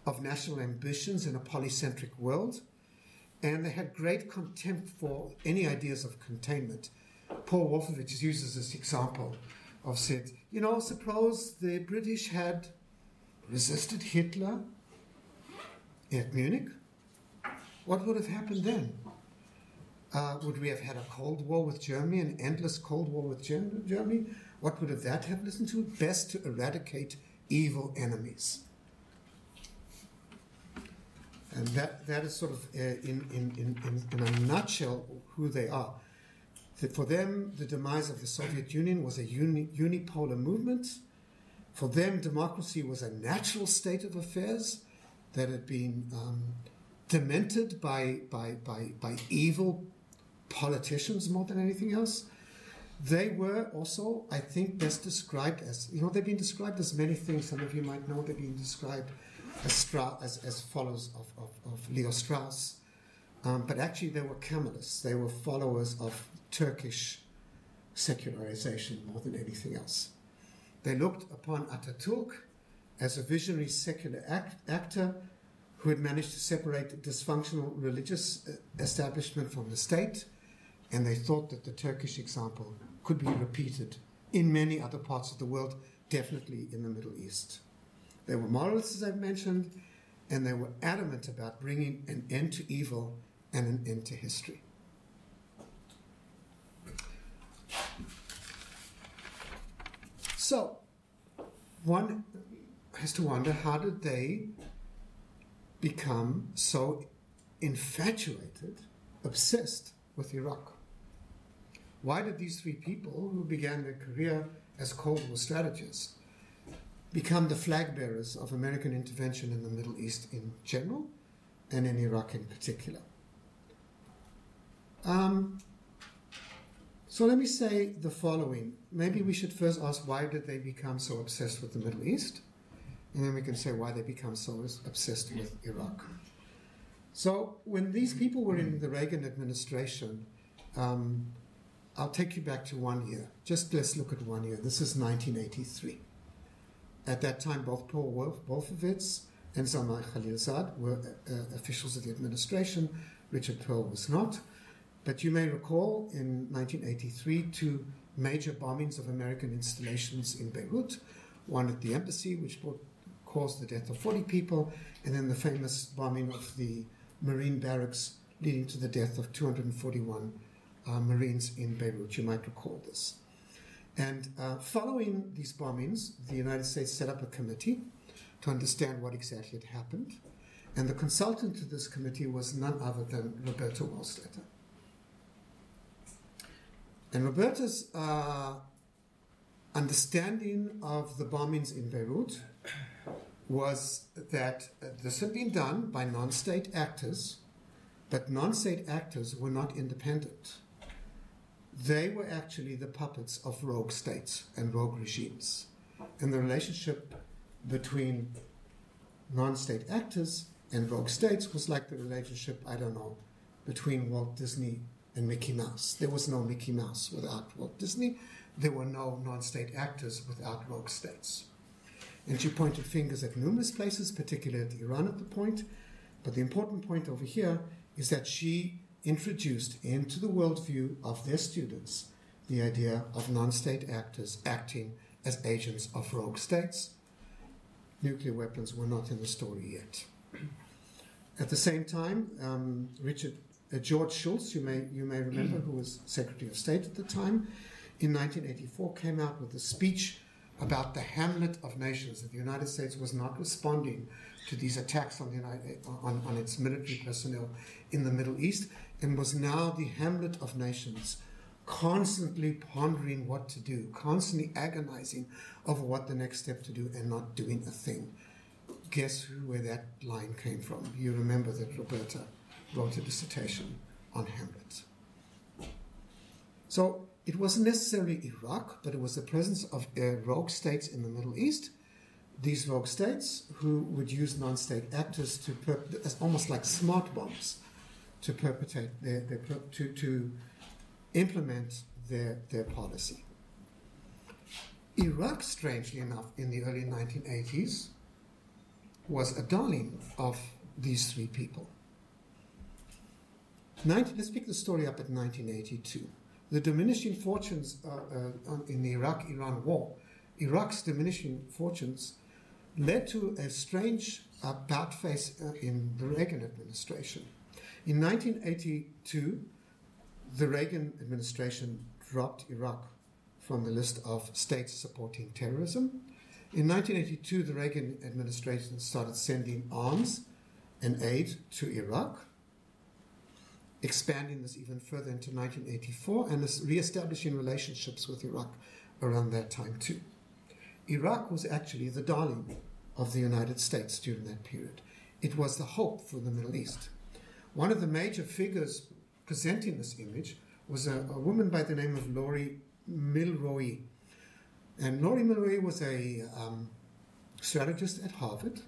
of national ambitions in a polycentric world and they had great contempt for any ideas of containment. Paul Wolfowitz uses this example of said, you know, suppose the British had resisted Hitler at Munich, what would have happened then? Uh, would we have had a Cold War with Germany, an endless Cold War with Germany? What would have that have listened to? Best to eradicate evil enemies. And that, that is sort of uh, in, in, in, in, a nutshell who they are. That for them, the demise of the Soviet Union was a uni, unipolar movement. For them, democracy was a natural state of affairs that had been um, demented by, by, by, by evil politicians more than anything else. They were also, I think, best described as, you know, they've been described as many things. Some of you might know they've been described as, Stra- as, as follows of, of, of Leo Strauss. Um, but actually, they were Kemalists. They were followers of Turkish secularization more than anything else. They looked upon Ataturk as a visionary secular act- actor who had managed to separate dysfunctional religious uh, establishment from the state, and they thought that the Turkish example could be repeated in many other parts of the world, definitely in the Middle East. They were moralists, as I've mentioned, and they were adamant about bringing an end to evil and an end to history. So, one has to wonder how did they become so infatuated, obsessed with Iraq? Why did these three people, who began their career as Cold War strategists, become the flag bearers of American intervention in the Middle East in general and in Iraq in particular. Um, so let me say the following. Maybe we should first ask why did they become so obsessed with the Middle East? And then we can say why they become so obsessed with Iraq. So when these people were in the Reagan administration, um, I'll take you back to one year. Just let's look at one year. This is 1983. At that time, both Paul Wolfowitz and Zalmay Khalilzad were uh, officials of the administration. Richard Perle was not. But you may recall in 1983 two major bombings of American installations in Beirut, one at the embassy, which caused the death of 40 people, and then the famous bombing of the Marine barracks, leading to the death of 241 uh, Marines in Beirut. You might recall this. And uh, following these bombings, the United States set up a committee to understand what exactly had happened. And the consultant to this committee was none other than Roberta Wohlstetter. And Roberta's uh, understanding of the bombings in Beirut was that this had been done by non state actors, but non state actors were not independent. They were actually the puppets of rogue states and rogue regimes. And the relationship between non state actors and rogue states was like the relationship, I don't know, between Walt Disney and Mickey Mouse. There was no Mickey Mouse without Walt Disney. There were no non state actors without rogue states. And she pointed fingers at numerous places, particularly at Iran at the point. But the important point over here is that she introduced into the worldview of their students the idea of non state actors acting as agents of rogue states. Nuclear weapons were not in the story yet. At the same time, um, Richard uh, George Shultz, you may you may remember, who was Secretary of State at the time, in 1984 came out with a speech about the Hamlet of nations that the United States was not responding to these attacks on, the United, on, on its military personnel in the Middle East and was now the Hamlet of nations, constantly pondering what to do, constantly agonizing over what the next step to do and not doing a thing. Guess who, where that line came from? You remember that Roberta wrote a dissertation on Hamlet. So it wasn't necessarily Iraq, but it was the presence of uh, rogue states in the Middle East. These rogue states who would use non-state actors to almost like smart bombs to perpetrate their, their to, to implement their, their policy. Iraq, strangely enough, in the early 1980s, was a darling of these three people. 19, let's pick the story up at 1982 the diminishing fortunes uh, uh, in the Iraq Iran war, Iraq's diminishing fortunes led to a strange about face uh, in the Reagan administration. In 1982, the Reagan administration dropped Iraq from the list of states supporting terrorism. In 1982, the Reagan administration started sending arms and aid to Iraq expanding this even further into 1984 and re-establishing relationships with Iraq around that time too. Iraq was actually the darling of the United States during that period. It was the hope for the Middle East. One of the major figures presenting this image was a, a woman by the name of Laurie Mylroie. And Laurie Mylroie was a um, strategist at Harvard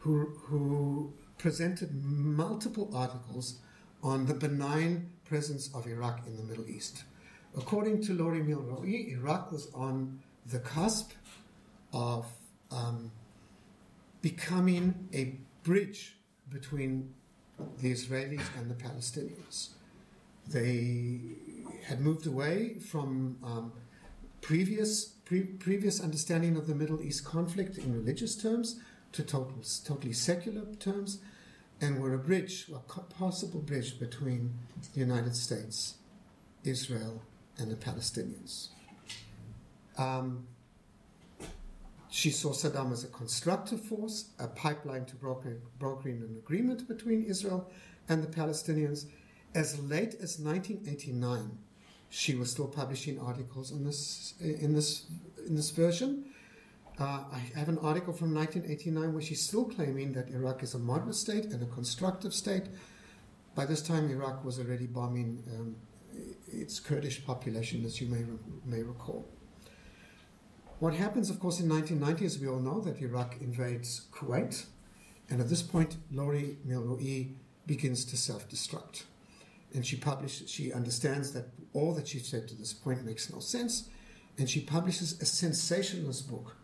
who, who presented multiple articles on the benign presence of Iraq in the Middle East. According to Laurie Mylroie, Iraq was on the cusp of um, becoming a bridge between the Israelis and the Palestinians. They had moved away from um, previous pre- previous understanding of the Middle East conflict in religious terms to total, totally secular terms, and were a bridge, a possible bridge between the United States, Israel, and the Palestinians. Um, she saw Saddam as a constructive force, a pipeline to broker, brokering an agreement between Israel and the Palestinians. As late as 1989, she was still publishing articles on this, in, this, in this version uh, I have an article from 1989 where she's still claiming that Iraq is a moderate state and a constructive state. By this time, Iraq was already bombing um, its Kurdish population, as you may, may recall. What happens, of course, in 1990, as we all know, that Iraq invades Kuwait, and at this point, Laurie Mylroie begins to self-destruct. And she publishes, she understands that all that she's said to this point makes no sense, and she publishes a sensationalist book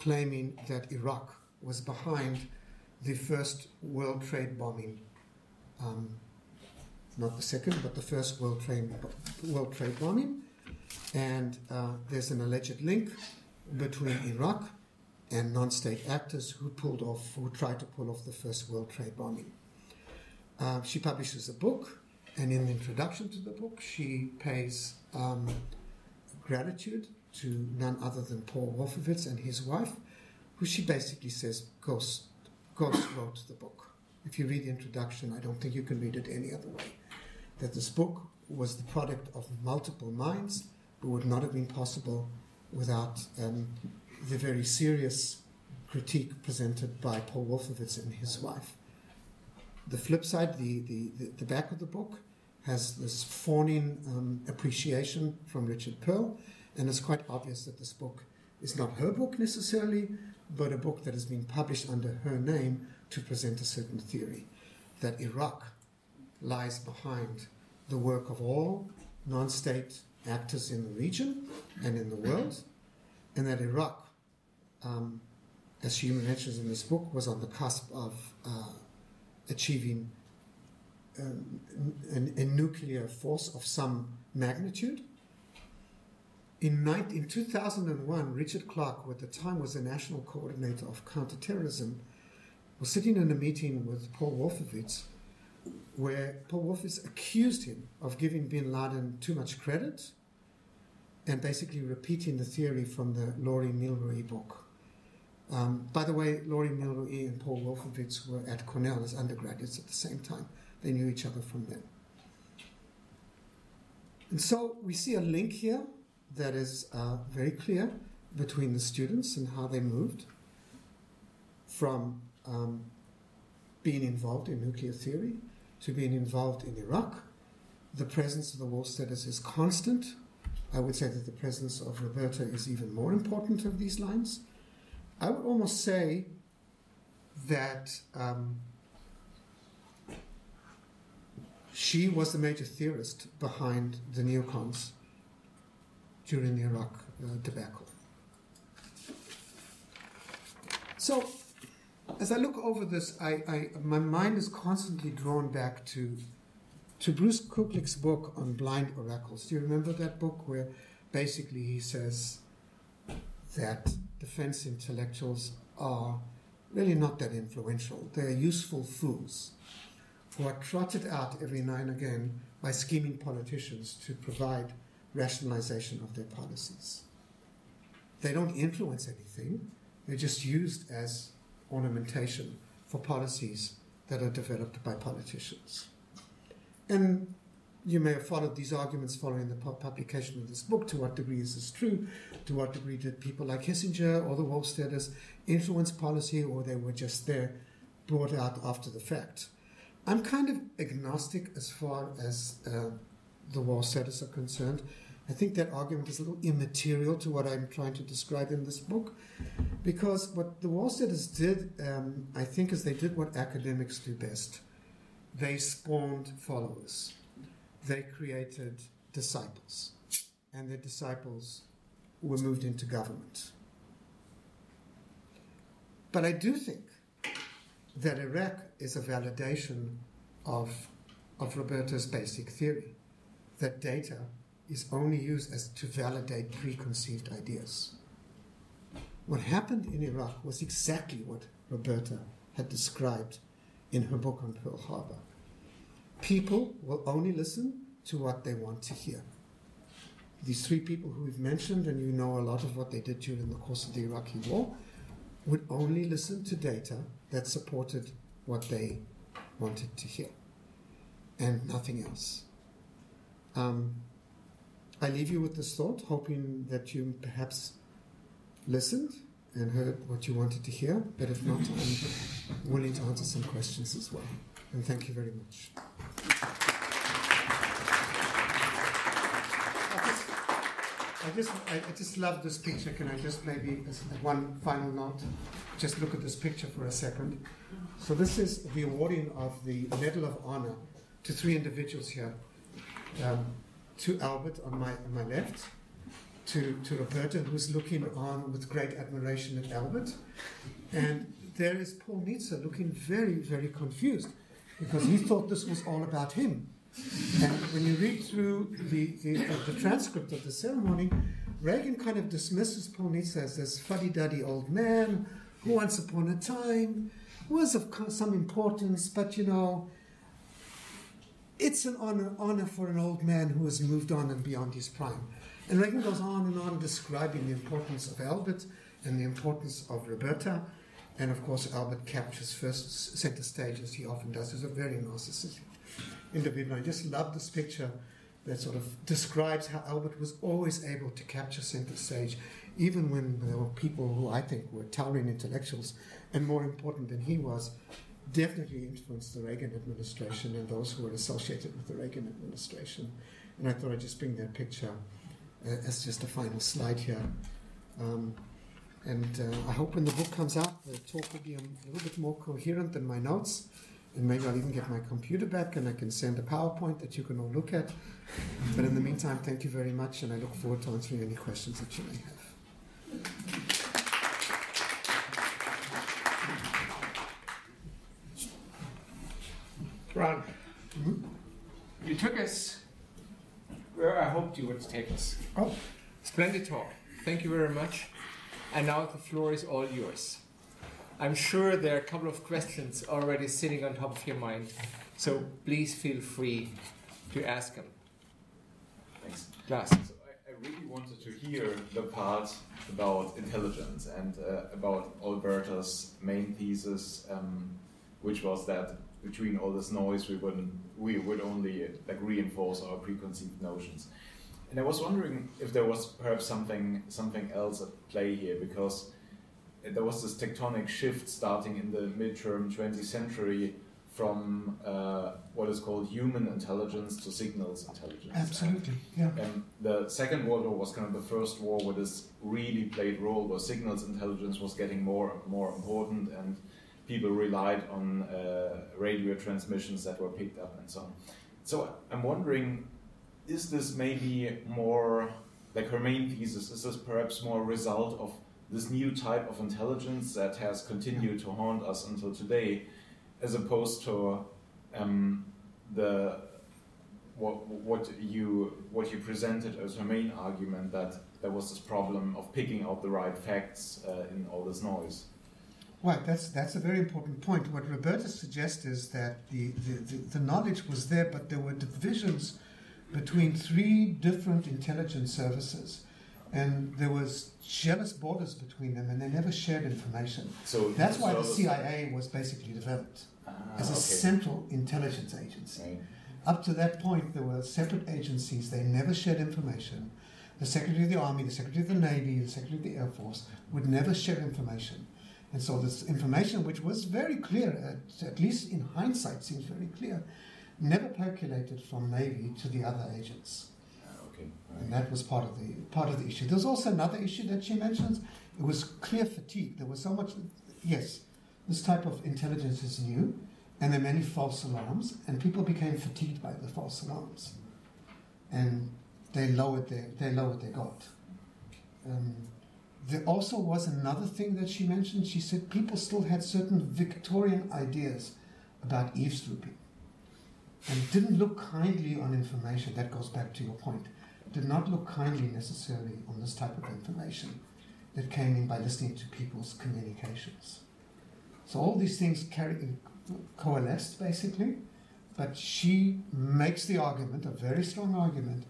claiming that Iraq was behind the first World Trade bombing. Um, not the second, but the first World Trade, World Trade bombing. And uh, there's an alleged link between Iraq and non-state actors who pulled off, who tried to pull off the first World Trade bombing. Uh, she publishes a book, and in the introduction to the book, she pays um, gratitude to none other than Paul Wolfowitz and his wife, who she basically says, go, Ghost wrote the book. If you read the introduction, I don't think you can read it any other way. That this book was the product of multiple minds, but would not have been possible without um, the very serious critique presented by Paul Wolfowitz and his wife. The flip side, the, the, the, back of the book, has this fawning um, appreciation from Richard Perle, and it's quite obvious that this book is not her book necessarily, but a book that has been published under her name to present a certain theory that Iraq lies behind the work of all non state actors in the region and in the world, and that Iraq, um, as she mentions in this book, was on the cusp of uh, achieving um, a, a, nuclear force of some magnitude. In, 19, in 2001, Richard Clarke, who at the time was the national coordinator of counterterrorism, was sitting in a meeting with Paul Wolfowitz, where Paul Wolfowitz accused him of giving bin Laden too much credit and basically repeating the theory from the Laurie Mylroie book. Um, by the way, Laurie Mylroie and Paul Wolfowitz were at Cornell as undergraduates at the same time. They knew each other from then. And so we see a link here that is uh, very clear between the students and how they moved from um, being involved in nuclear theory to being involved in Iraq. The presence of the Wohlstetters is constant. I would say that the presence of Roberta is even more important of these lines. I would almost say that um, she was the major theorist behind the neocons during the Iraq uh, debacle. So, as I look over this, I, I, my mind is constantly drawn back to to Bruce Kuklick's book on blind oracles. Do you remember that book where basically he says that defense intellectuals are really not that influential. They're useful fools who are trotted out every now and again by scheming politicians to provide rationalization of their policies. They don't influence anything, they're just used as ornamentation for policies that are developed by politicians. And you may have followed these arguments following the publication of this book. To what degree is this true? To what degree did people like Kissinger or the Wohlstetters influence policy, or they were just there brought out after the fact? I'm kind of agnostic as far as uh, the Wohlstetters are concerned. I think that argument is a little immaterial to what I'm trying to describe in this book, because what the Wohlstetters did, um, I think, is they did what academics do best. They spawned followers. They created disciples, and their disciples were moved into government. But I do think that Iraq is a validation of, of Roberta's basic theory that data is only used as to validate preconceived ideas. What happened in Iraq was exactly what Roberta had described in her book on Pearl Harbor. People will only listen to what they want to hear. These three people who we've mentioned, and you know a lot of what they did during the course of the Iraqi war, would only listen to data that supported what they wanted to hear and nothing else. Um, I leave you with this thought, hoping that you perhaps listened and heard what you wanted to hear, but if not, I'm willing to answer some questions as well. And thank you very much. I just, I, just love this picture. Can I just maybe, one final note, just look at this picture for a second? So this is the awarding of the Medal of Honor to three individuals here. Um, to Albert on my, on my left, to, to Roberta, who's looking on with great admiration at Albert. And there is Paul Nitze looking very, very confused because he thought this was all about him. And when you read through the, the, uh, the transcript of the ceremony, Reagan kind of dismisses Paul Nitze as this fuddy duddy old man who once upon a time was of some importance, but you know, it's an honor, honor for an old man who has moved on and beyond his prime. And Reagan goes on and on describing the importance of Albert and the importance of Roberta. And of course, Albert captures first center stage as he often does. He's a very narcissistic individual. I just love this picture that sort of describes how Albert was always able to capture center stage, even when there were people who I think were towering intellectuals and more important than he was, definitely influenced the Reagan administration and those who were associated with the Reagan administration. And I thought I'd just bring that picture uh, as just a final slide here. Um, and uh, I hope when the book comes out, the talk will be a little bit more coherent than my notes. And maybe I'll even get my computer back and I can send a PowerPoint that you can all look at. But in the meantime, thank you very much, and I look forward to answering any questions that you may have. Ron, hmm? you took us where I hoped you would take us. Oh, Splendid talk. Thank you very much. And now the floor is all yours. I'm sure there are a couple of questions already sitting on top of your mind, so please feel free to ask them. Thanks. Klaas. So I, I really wanted to hear the part about intelligence and uh, about Roberta's main thesis, um, which was that between all this noise, we wouldn't, we would only like reinforce our preconceived notions. And I was wondering if there was perhaps something something else at play here, because there was this tectonic shift starting in the midterm 20th century from uh, what is called human intelligence to signals intelligence. absolutely, yeah. And the Second World War was kind of the first war where this really played role, where signals intelligence was getting more and more important, and people relied on uh, radio transmissions that were picked up and so on. So I'm wondering, is this maybe more like her main thesis? Is this perhaps more a result of this new type of intelligence that has continued to haunt us until today, as opposed to um, the what, what you what you presented as her main argument that there was this problem of picking out the right facts uh, in all this noise. Right, that's that's a very important point. What Roberta suggests is that the, the, the, the knowledge was there, but there were divisions between three different intelligence services, and there was jealous borders between them, and they never shared information. So That's why the CIA was basically developed Ah, as a okay. central intelligence agency. Right. Up to that point, there were separate agencies. They never shared information. The Secretary of the Army, the Secretary of the Navy, the Secretary of the Air Force would never share information. And so this information, which was very clear, at, at least in hindsight, seems very clear, never percolated from Navy to the other agents. And that was part of the part of the issue. There's also another issue that she mentions. It was clear fatigue. There was so much. Yes, this type of intelligence is new, and there are many false alarms, and people became fatigued by the false alarms, and they lowered their they lowered their guard. Um, there also was another thing that she mentioned. She said people still had certain Victorian ideas about eavesdropping and didn't look kindly on information. That goes back to your point. Did not look kindly necessarily on this type of information that came in by listening to people's communications. So all these things carry, coalesced basically, but she makes the argument, a very strong argument,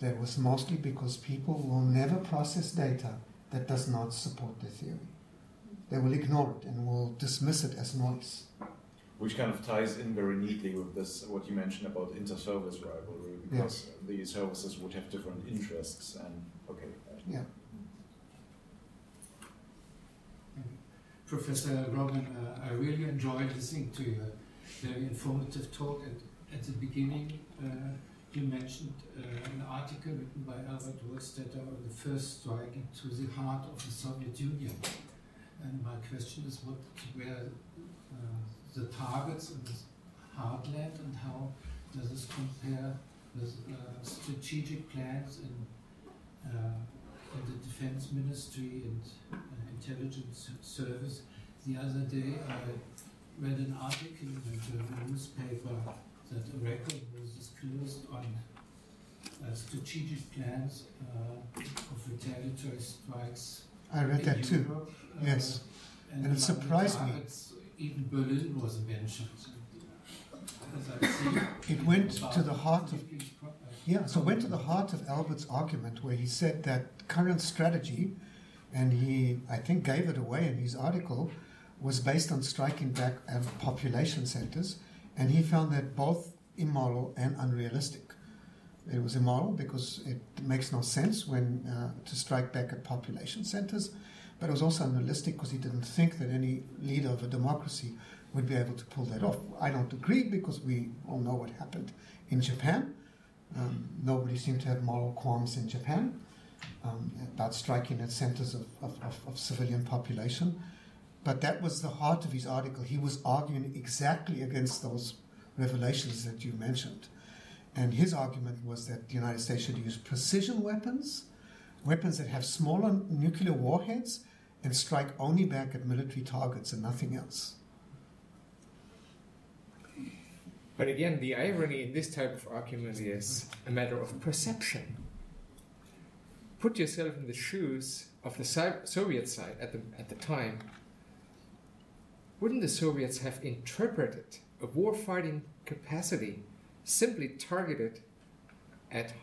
that it was mostly because people will never process data that does not support their theory. They will ignore it and will dismiss it as noise. Which kind of ties in very neatly with this what you mentioned about inter-service rivalry, because the services would have different interests and okay. Yeah. Professor Robin, uh, I really enjoyed listening to your very informative talk. And at the beginning, uh, you mentioned uh, an article written by Albert Wohlstetter on the first strike into the heart of the Soviet Union. And my question is, what were uh, the targets in this heartland, and how does this compare with uh, strategic plans in, uh, in the defense ministry and uh, intelligence service. The other day, I read an article in a German newspaper that a record was disclosed on uh, strategic plans uh, of retaliatory strikes. I read in that too. Europe, uh, Yes. And it among the surprised me. Even Berlin was mentioned. Seen It went to the heart of uh, Yeah, so went to the heart of Albert's argument where he said that current strategy, and he, I think, gave it away in his article, was based on striking back at population centers, and he found that both immoral and unrealistic. It was immoral because it makes no sense when uh, to strike back at population centers, but it was also unrealistic because he didn't think that any leader of a democracy would be able to pull that off. I don't agree because we all know what happened in Japan. Um, nobody seemed to have moral qualms in Japan um, about striking at centers of, of, of, of civilian population. But that was the heart of his article. He was arguing exactly against those revelations that you mentioned. And his argument was that the United States should use precision weapons, weapons that have smaller nuclear warheads, and strike only back at military targets and nothing else. But again, the irony in this type of argument is a matter of perception. Put yourself in the shoes of the Soviet side at the, at the time. Wouldn't the Soviets have interpreted a war-fighting capacity simply targeted at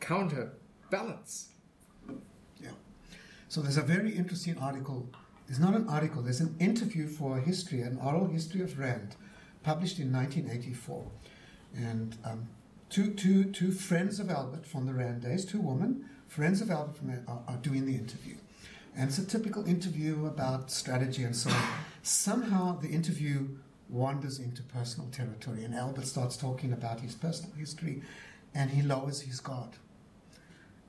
counterbalance? Yeah. So there's a very interesting article. It's not an article. There's an interview for history, an oral history of Rand, published in 1984, and um, two, two, two friends of Albert from the Rand days, two women, friends of Albert from, are, are doing the interview. And it's a typical interview about strategy and so on. Somehow the interview wanders into personal territory, and Albert starts talking about his personal history, and he lowers his guard.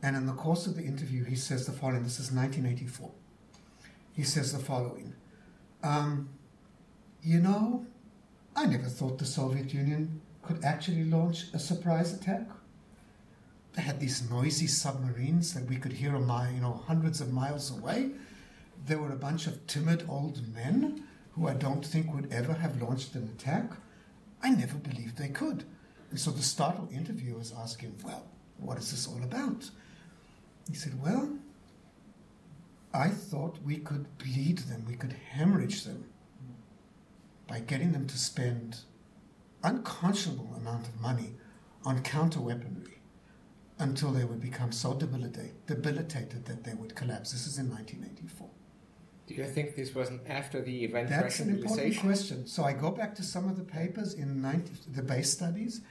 And in the course of the interview, he says the following this is 1984. He says the following um, You know, I never thought the Soviet Union could actually launch a surprise attack. They had these noisy submarines that we could hear a mile, you know, hundreds of miles away. There were a bunch of timid old men who I don't think would ever have launched an attack. I never believed they could. And so the startled interviewers asked him, Well, what is this all about? He said, Well, I thought we could bleed them, we could hemorrhage them by getting them to spend unconscionable amount of money on counter weaponry until they would become so debilitate, debilitated that they would collapse. This is in 1984. Do you think this wasn't after the event That's an important question. So I go back to some of the papers in 90, the base studies,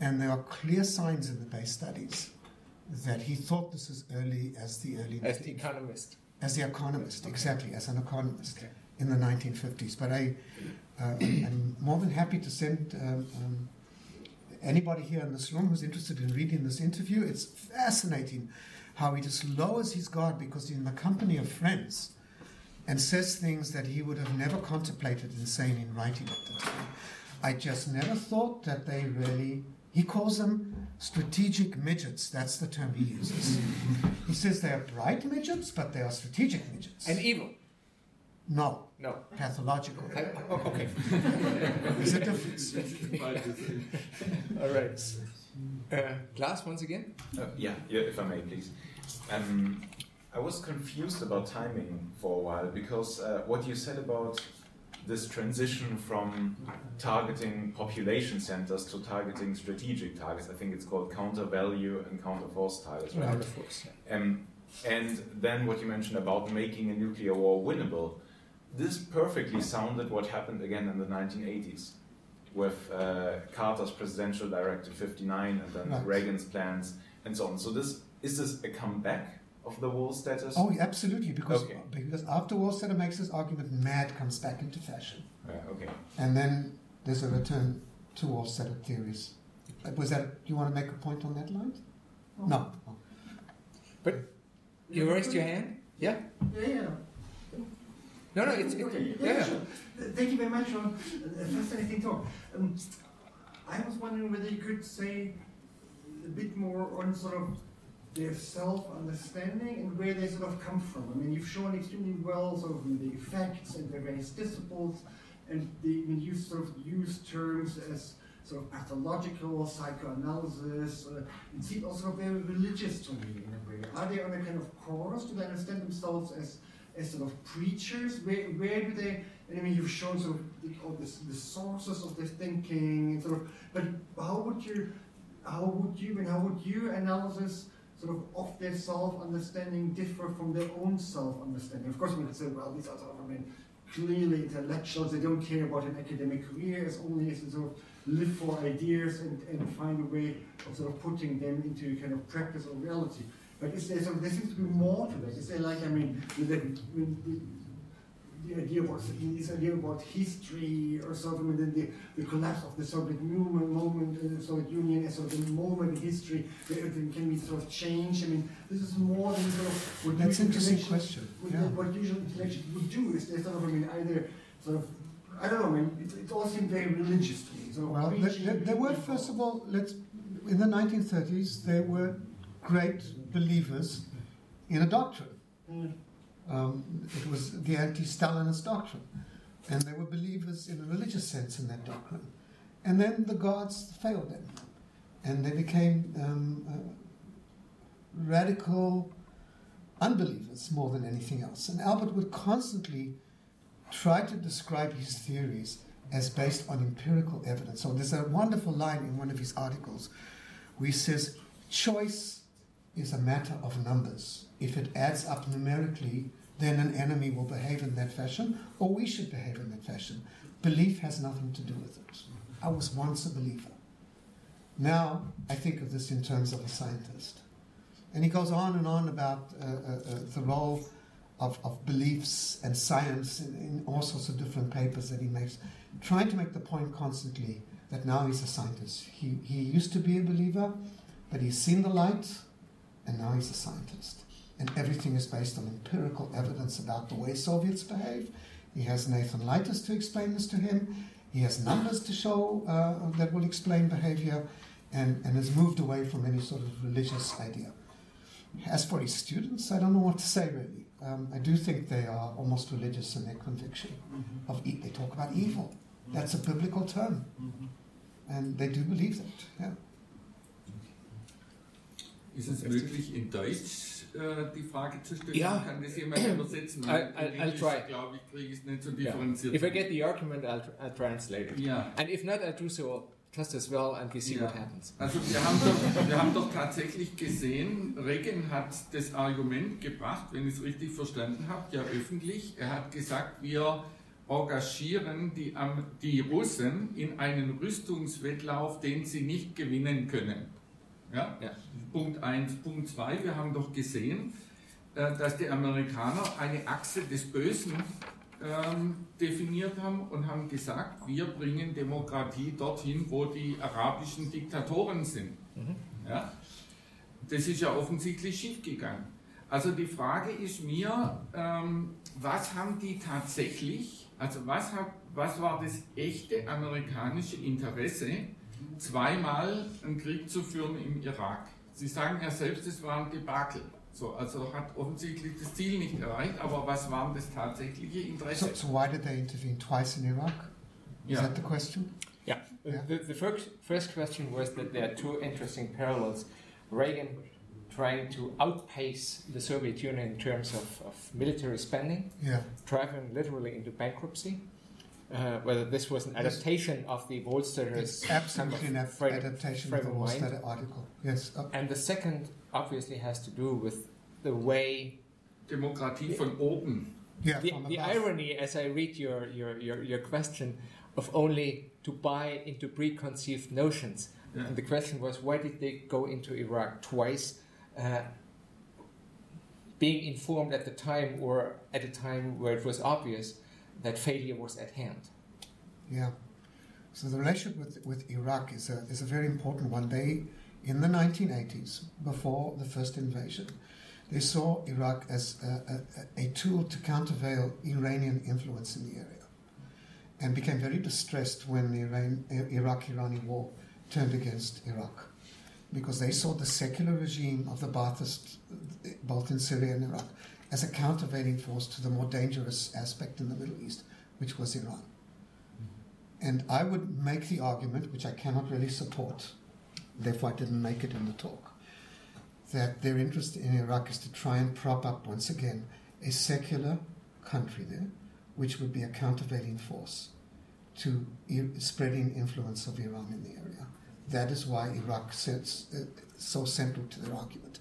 and there are clear signs in the base studies that he thought this as early as the early as the economist as the economist okay. exactly as an economist okay. in the 1950s. But I I'm more than happy to send um, um, anybody here in this room who's interested in reading this interview. It's fascinating how he just lowers his guard because he's in the company of friends and says things that he would have never contemplated in saying in writing at the time. I just never thought that they really. He calls them strategic midgets. That's the term he uses. he says they are bright midgets, but they are strategic midgets. And evil. No. No. Pathological. I, oh, okay. There's a difference. All right. Uh, Klaas, once again? Uh, yeah, yeah, if I may, please. Um, I was confused about timing for a while because uh, what you said about this transition from targeting population centers to targeting strategic targets, I think it's called counter value and counter force targets, right? Counter force, yeah. Um, and then what you mentioned about making a nuclear war winnable this perfectly sounded what happened again in the 1980s with uh, Carter's presidential directive 59 and then right. Reagan's plans and so on. So this is this a comeback of the Wohlstetter? Oh, absolutely, because okay. because after Wohlstetter makes this argument, MAD comes back into fashion. okay. And then there's a return to Wohlstetter theories. Uh, was that? Do you want to make a point on that line? Oh. No. no. But you raised your hand. Yeah. Yeah. yeah. No, no, it's, okay. Yeah, yeah. Sure. Thank you very much for a fascinating talk. Um, I was wondering whether you could say a bit more on sort of their self-understanding and where they sort of come from. I mean, you've shown extremely well sort of the effects and the various disciplines, and the, mean, you sort of use terms as sort of pathological psychoanalysis. Uh, it seems also very religious to me in a way. Are they on a kind of course? Do they understand themselves as as sort of preachers? Where, where do they, I mean, you've shown sort of all this, the sources of their thinking, sort of, but how would you, how would you, and how would you analysis sort of of their self-understanding differ from their own self-understanding. Of course, we could say, well, these are sort of, I mean, clearly intellectuals. They don't care about an academic career It's only as sort of live for ideas and, and find a way of sort of putting them into kind of practice or reality. But is there, seems to be more to that. Is there like, I mean, the, the, the idea about this idea about history or something, and then the, the collapse of the Soviet movement, moment uh, the Soviet Union as sort of the moment in history where everything can be sort of changed. I mean, this is more than sort of what That's an interesting question. What, Yeah. what usual intellectuals would do is they sort of, I mean, either sort of, I don't know, I mean, it, it all seemed very religious to me. Of Well, there, there, there were, first of all, let's, in the 1930s, there were great believers in a doctrine. Mm. Um, it was the anti-Stalinist doctrine, and they were believers in a religious sense in that doctrine. And then the gods failed them, and they became um, uh, radical unbelievers more than anything else. And Albert would constantly try to describe his theories as based on empirical evidence. So there's a wonderful line in one of his articles where he says, choice is a matter of numbers. If it adds up numerically, then an enemy will behave in that fashion, or we should behave in that fashion. Belief has nothing to do with it. I was once a believer. Now I think of this in terms of a scientist. And he goes on and on about uh, uh, uh, the role of, of beliefs and science in, in all sorts of different papers that he makes, trying to make the point constantly that now he's a scientist. He, he used to be a believer, but he's seen the light, and now he's a scientist. And everything is based on empirical evidence about the way Soviets behave. He has Nathan Leites to explain this to him. He has numbers to show uh, that will explain behavior, and, and has moved away from any sort of religious idea. As for his students, I don't know what to say really. Um, I do think they are almost religious in their conviction of e- they talk about evil. That's a biblical term, and they do believe that. Yeah. Ist es möglich, in Deutsch äh, die Frage zu stellen? Ja. Kann das jemand übersetzen? I- I- I'll try. glaube ich, kriege ich es nicht so Yeah. differenziert. If I get the argument, I'll, I'll translate it. Ja. And if not, I'll do so just as well and we see Ja. what happens. Also wir haben, doch, wir haben doch tatsächlich gesehen, Reagan hat das Argument gebracht, wenn ich es richtig verstanden habe, ja öffentlich. Er hat gesagt, wir engagieren die, die Russen in einen Rüstungswettlauf, den sie nicht gewinnen können. Ja? Ja. Punkt 1. Punkt 2, wir haben doch gesehen, äh, dass die Amerikaner eine Achse des Bösen ähm, definiert haben und haben gesagt, wir bringen Demokratie dorthin, wo die arabischen Diktatoren sind. Ja? Das ist ja offensichtlich schiefgegangen. Also die Frage ist mir, ähm, was haben die tatsächlich, also was, hat, was war das echte amerikanische Interesse, zweimal einen Krieg zu führen im Irak? Sie sagen ja selbst, es war ein Debakel. So, also hat offensichtlich das Ziel nicht erreicht, aber was war denn das tatsächliche Interesse? So, so why did they intervene twice in Iraq? Is Yeah. that the question? Yeah. Yeah. The, the first, first question was that there are two interesting parallels. Reagan trying to outpace the Soviet Union in terms of, of military spending, Yeah. driving literally into bankruptcy. Uh, whether this was an adaptation of the Wohlstetters It's absolutely an kind of ad- frame- adaptation of frame the of mind. Wohlstetter article. Yes. Uh, And the second obviously has to do with the way Demokratie von oben. yeah. the, from the irony as I read your, your, your, your question of only to buy into preconceived notions. Yeah. And the question was why did they go into Iraq twice? Uh, being informed at the time or at a time where it was obvious that failure was at hand. Yeah. So the relationship with, with Iraq is a, is a very important one. They, in the 1980s, before the first invasion, they saw Iraq as a, a, a tool to countervail Iranian influence in the area and became very distressed when the Iran, uh, Iraq-Irani war turned against Iraq because they saw the secular regime of the Baathists, both in Syria and Iraq, as a countervailing force to the more dangerous aspect in the Middle East, which was Iran. And I would make the argument, which I cannot really support, therefore I didn't make it in the talk, that their interest in Iraq is to try and prop up once again a secular country there, which would be a countervailing force to spreading influence of Iran in the area. That is why Iraq sits uh, so central to their argument.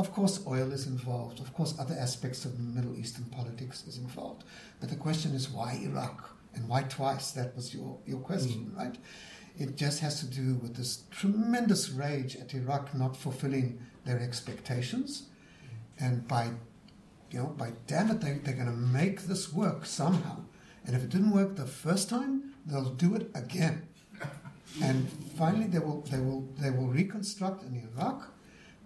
Of course, oil is involved. Of course, other aspects of Middle Eastern politics is involved. But the question is why Iraq and why twice? That was your, your question, mm. right? It just has to do with this tremendous rage at Iraq not fulfilling their expectations. And by, you know, by damn it, they, they're going to make this work somehow. And if it didn't work the first time, they'll do it again. And finally, they will, they will, they will reconstruct in Iraq.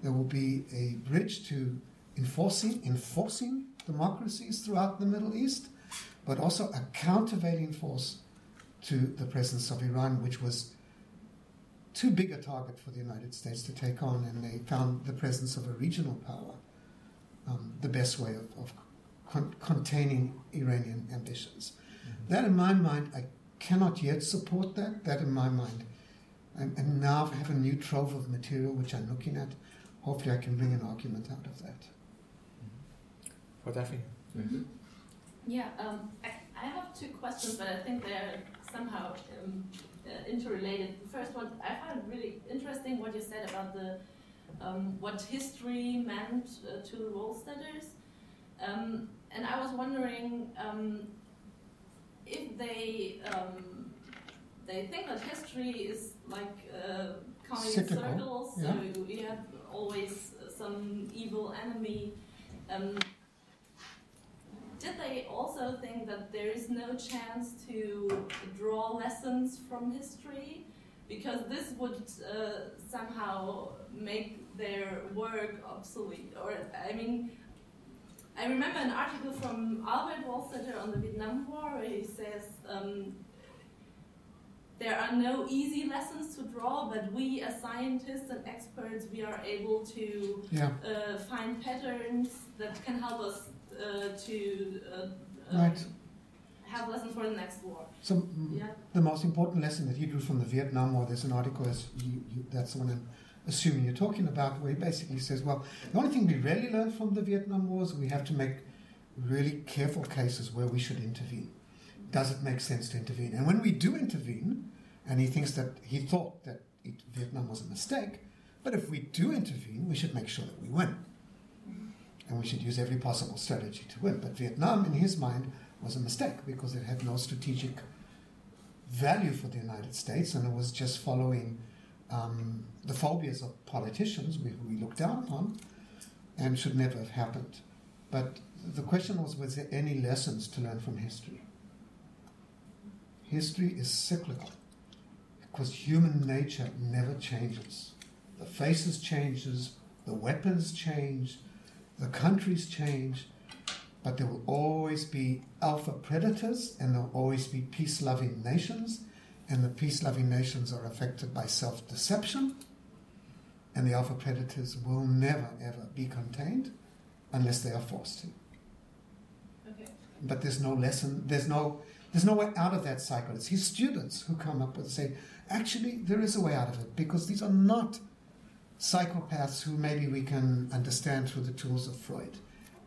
There will be a bridge to enforcing, enforcing democracies throughout the Middle East, but also a countervailing force to the presence of Iran, which was too big a target for the United States to take on, and they found the presence of a regional power um, the best way of, of con- containing Iranian ambitions. That, in my mind, I cannot yet support that. That, in my mind, and, and now I have a new trove of material which I'm looking at. Hopefully, I can bring an argument out of that. For Daphne. Yeah, um, I, I have two questions, but I think they're somehow um, uh, interrelated. The first one, I found really interesting what you said about the um, what history meant uh, to the Wohlstetters. Um, and I was wondering um, if they um, they think that history is like uh, coming in circles, yeah. so you have always some evil enemy. Um, did they also think that there is no chance to draw lessons from history? Because this would uh, somehow make their work obsolete. Or, I mean, I remember an article from Albert Wohlstetter on the Vietnam War where he says um, there are no easy lessons to draw, but we as scientists and experts, we are able to Yeah. uh, find patterns that can help us uh, to uh, um, Right. have lessons for the next war. So, Yeah. the most important lesson that he drew from the Vietnam War, there's an article, as you, you, that's the one I'm assuming you're talking about, where he basically says, well, the only thing we really learned from the Vietnam War is we have to make really careful cases where we should intervene. Does it make sense to intervene? And when we do intervene, and he thinks that he thought that it, Vietnam was a mistake, but if we do intervene, we should make sure that we win. And we should use every possible strategy to win. But Vietnam, in his mind, was a mistake because it had no strategic value for the United States and it was just following um, the phobias of politicians we, we look down upon and should never have happened. But the question was was there any lessons to learn from history? History is cyclical because human nature never changes. The faces changes, the weapons change, the countries change, but there will always be alpha predators and there will always be peace loving nations, and the peace loving nations are affected by self deception, and the alpha predators will never ever be contained unless they are forced to. Okay. But there's no lesson, there's no there's no way out of that cycle. It's his students who come up with say, actually there is a way out of it because these are not psychopaths who maybe we can understand through the tools of Freud.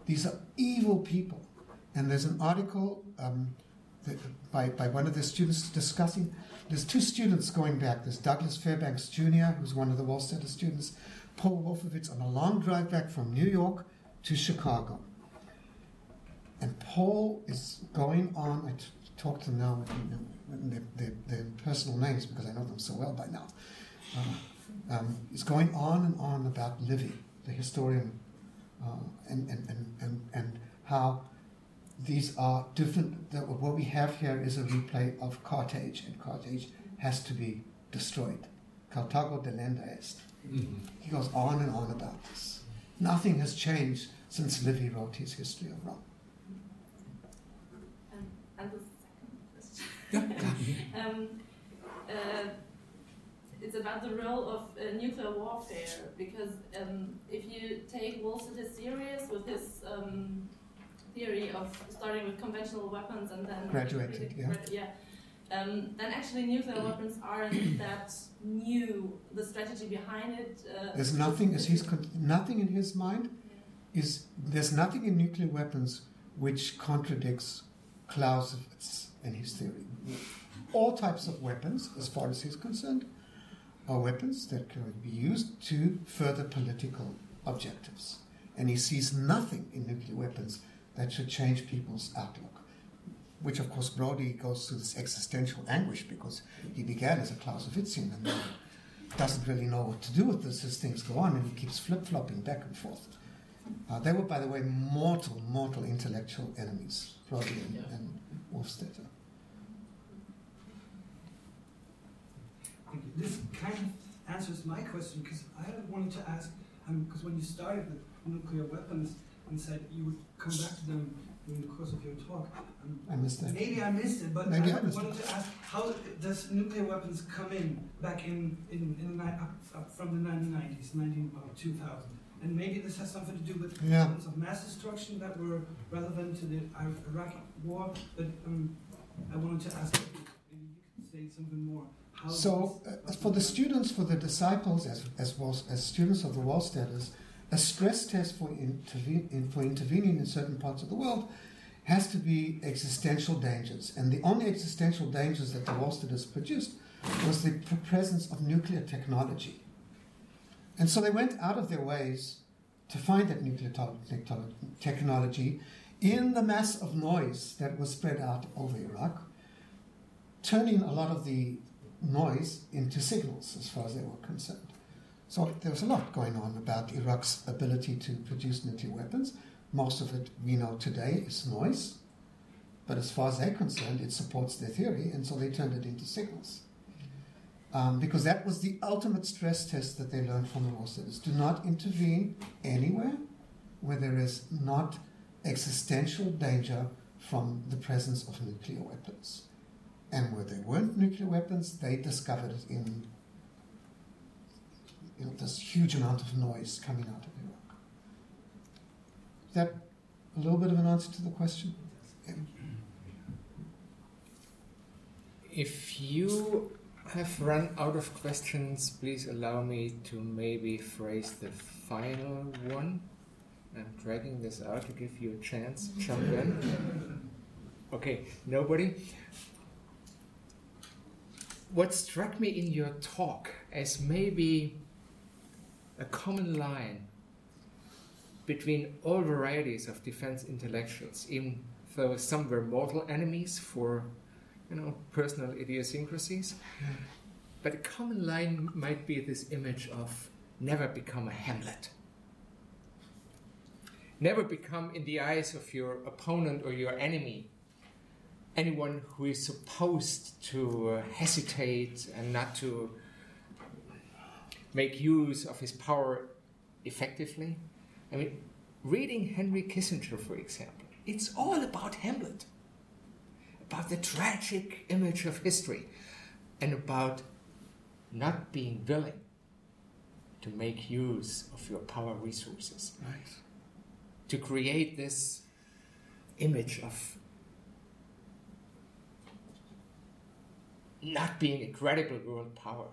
These are evil people. And there's an article um, by, by one of the students discussing. There's two students going back. There's Douglas Fairbanks Jr., who's one of the Wohlstetter students, Paul Wolfowitz on a long drive back from New York to Chicago. And Paul is going on, talk to them now you know, their, their, their personal names because I know them so well by now. Uh, um, is going on and on about Livy, the historian, uh, and, and, and, and, and how these are different. That what we have here is a replay of Carthage, and Carthage has to be destroyed. Carthago delenda est. He goes on and on about this. Nothing has changed since Livy wrote his history of Rome. And, and the second question. um, uh, it's about the role of uh, nuclear warfare because um, if you take Wohlstetter serious with his um, theory of starting with conventional weapons and then Graduated, yeah. yeah. Um, then actually nuclear weapons aren't that new. The strategy behind it. Uh, There's nothing, as he's con- nothing in his mind is there's nothing in nuclear weapons which contradicts Clausewitz and his theory. All types of weapons, as far as he's concerned, are weapons that can be used to further political objectives. And he sees nothing in nuclear weapons that should change people's outlook. Which, of course, Brodie goes through this existential anguish because he began as a Clausewitzian and then doesn't really know what to do with this as things go on, and he keeps flip flopping back and forth. Uh, they were, by the way, mortal, mortal intellectual enemies, Brodie and, Yeah. and Wohlstetter. Thank you. This kind of answers my question because I wanted to ask, because when you started with nuclear weapons and said you would come back to them in the course of your talk, um, I missed that. maybe I missed it, but Maybe I, I wanted it. to ask how does nuclear weapons come in back in, in, in up, up from the 1990s, 19, about 2000? And maybe this has something to do with Yeah. weapons of mass destruction that were relevant to the Ir- Iraqi war, but um, I wanted to ask if maybe you could say something more. So, uh, for the students, for the disciples, as, as well as students of the Wohlstetters, a stress test for, interve- in, for intervening in certain parts of the world has to be existential dangers. And the only existential dangers that the Wohlstetters produced was the presence of nuclear technology. And so they went out of their ways to find that nuclear technology in the mass of noise that was spread out over Iraq, turning a lot of the noise into signals as far as they were concerned. So there was a lot going on about Iraq's ability to produce nuclear weapons. Most of it we know today is noise, but as far as they're concerned, it supports their theory, and so they turned it into signals. Um, because that was the ultimate stress test that they learned from the war studies. Do not intervene anywhere where there is not existential danger from the presence of nuclear weapons. And where there weren't nuclear weapons, they discovered it in you know, this huge amount of noise coming out of Iraq. Is that a little bit of an answer to the question? Yeah. If you have run out of questions, please allow me to maybe phrase the final one. I'm dragging this out to give you a chance. Jump in. Okay, nobody. What struck me in your talk as maybe a common line between all varieties of defense intellectuals, even though some were mortal enemies for you know, personal idiosyncrasies. But a common line might be this image of never become a Hamlet. Never become, in the eyes of your opponent or your enemy, anyone who is supposed to uh, hesitate and not to make use of his power effectively. I mean, reading Henry Kissinger, for example, it's all about Hamlet about the tragic image of history and about not being willing to make use of your power resources. Right. To create this image of not being a credible world power,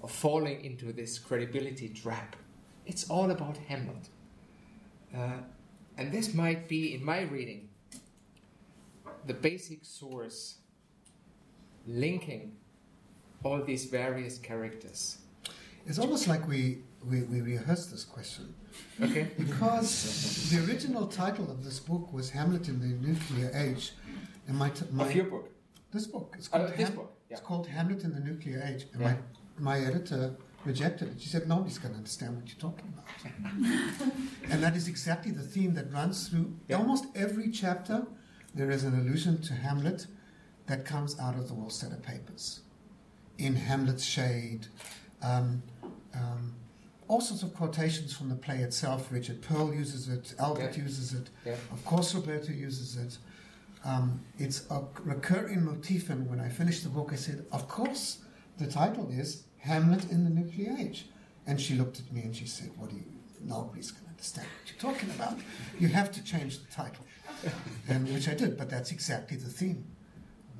or falling into this credibility trap. It's all about Hamlet. Uh, and this might be, in my reading, the basic source linking all these various characters. It's almost like we, we, we rehearsed this question. Okay. Because the original title of this book was Hamlet in the Nuclear Age. And my, t- my Of your book? This book. It's Uh, called, this Ham- book, yeah. it's called Hamlet in the Nuclear Age. And Yeah. my, my editor rejected it. She said, nobody's going to understand what you're talking about. and that is exactly the theme that runs through Yeah. almost every chapter. There is an allusion to Hamlet that comes out of the Wohlstetter papers. In Hamlet's Shade, um, um, all sorts of quotations from the play itself. Richard Perle uses it, Albert Yeah. uses it, Yeah. of course, Roberta uses it. Um, it's a recurring motif, and when I finished the book, I said, Of course, the title is Hamlet in the Nuclear Age. And she looked at me and she said, What do you, nobody's going to understand what you're talking about. You have to change the title. and which I did, but that's exactly the theme.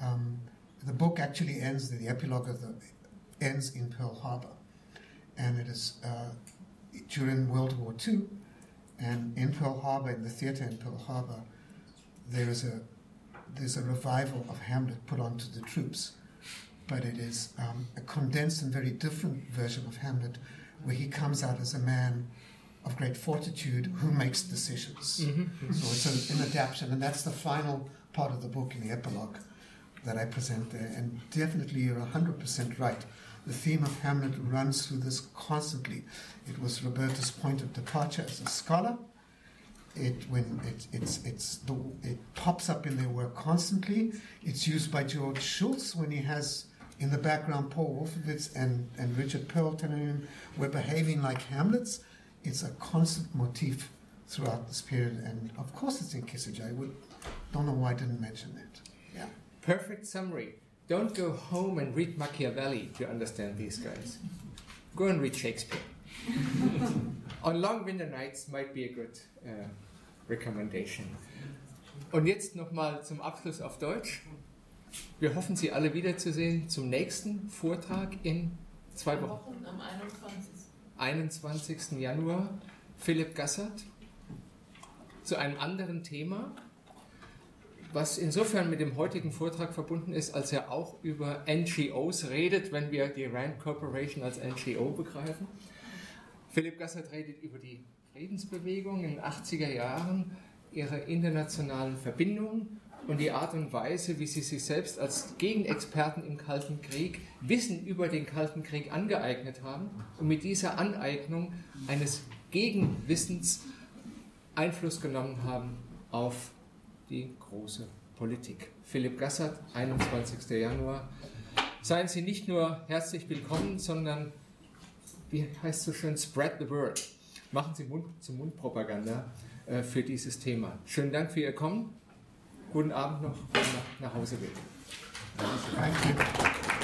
Um, the book actually ends, the epilogue of the ends in Pearl Harbor. And it is uh, during World War II, and in Pearl Harbor, in the theater in Pearl Harbor, there is a there's a revival of Hamlet put onto the troops, but it is um, a condensed and very different version of Hamlet, where he comes out as a man of great fortitude who makes decisions. Mhm. So it's an, an adaptation, and that's the final part of the book in the epilogue that I present there. And definitely, you're 100% right. The theme of Hamlet runs through this constantly. It was Roberta's point of departure as a scholar. It when it it's it's the, it pops up in their work constantly. It's used by George Shultz when he has in the background Paul Wolfowitz and, and Richard Perle telling him we're behaving like Hamlets. It's a constant motif throughout this period, and of course it's in Kissinger. I would don't know why I didn't mention it. Yeah. Perfect summary. Don't go home and read Machiavelli to understand these guys. Go and read Shakespeare. On long winter nights might be a good uh, recommendation. Und jetzt nochmal zum Abschluss auf Deutsch. Wir hoffen, Sie alle wiederzusehen zum nächsten Vortrag in zwei Wochen. Am 21. 21. Januar. Philipp Gassert zu einem anderen Thema, was insofern mit dem heutigen Vortrag verbunden ist, als er auch über NGOs redet, wenn wir die Rand Corporation als NGO begreifen. Philipp Gassert redet über die Friedensbewegung in den 80er Jahren, ihre internationalen Verbindungen und die Art und Weise, wie sie sich selbst als Gegenexperten im Kalten Krieg Wissen über den Kalten Krieg angeeignet haben und mit dieser Aneignung eines Gegenwissens Einfluss genommen haben auf die große Politik. Philipp Gassert, 21. Januar. Seien Sie nicht nur herzlich willkommen, sondern, wie heißt so schön, spread the word. Machen Sie Mund zu Mund-Propaganda äh, für dieses Thema. Schönen Dank für Ihr Kommen. Guten Abend noch, wenn ihr nach Hause geht. Danke.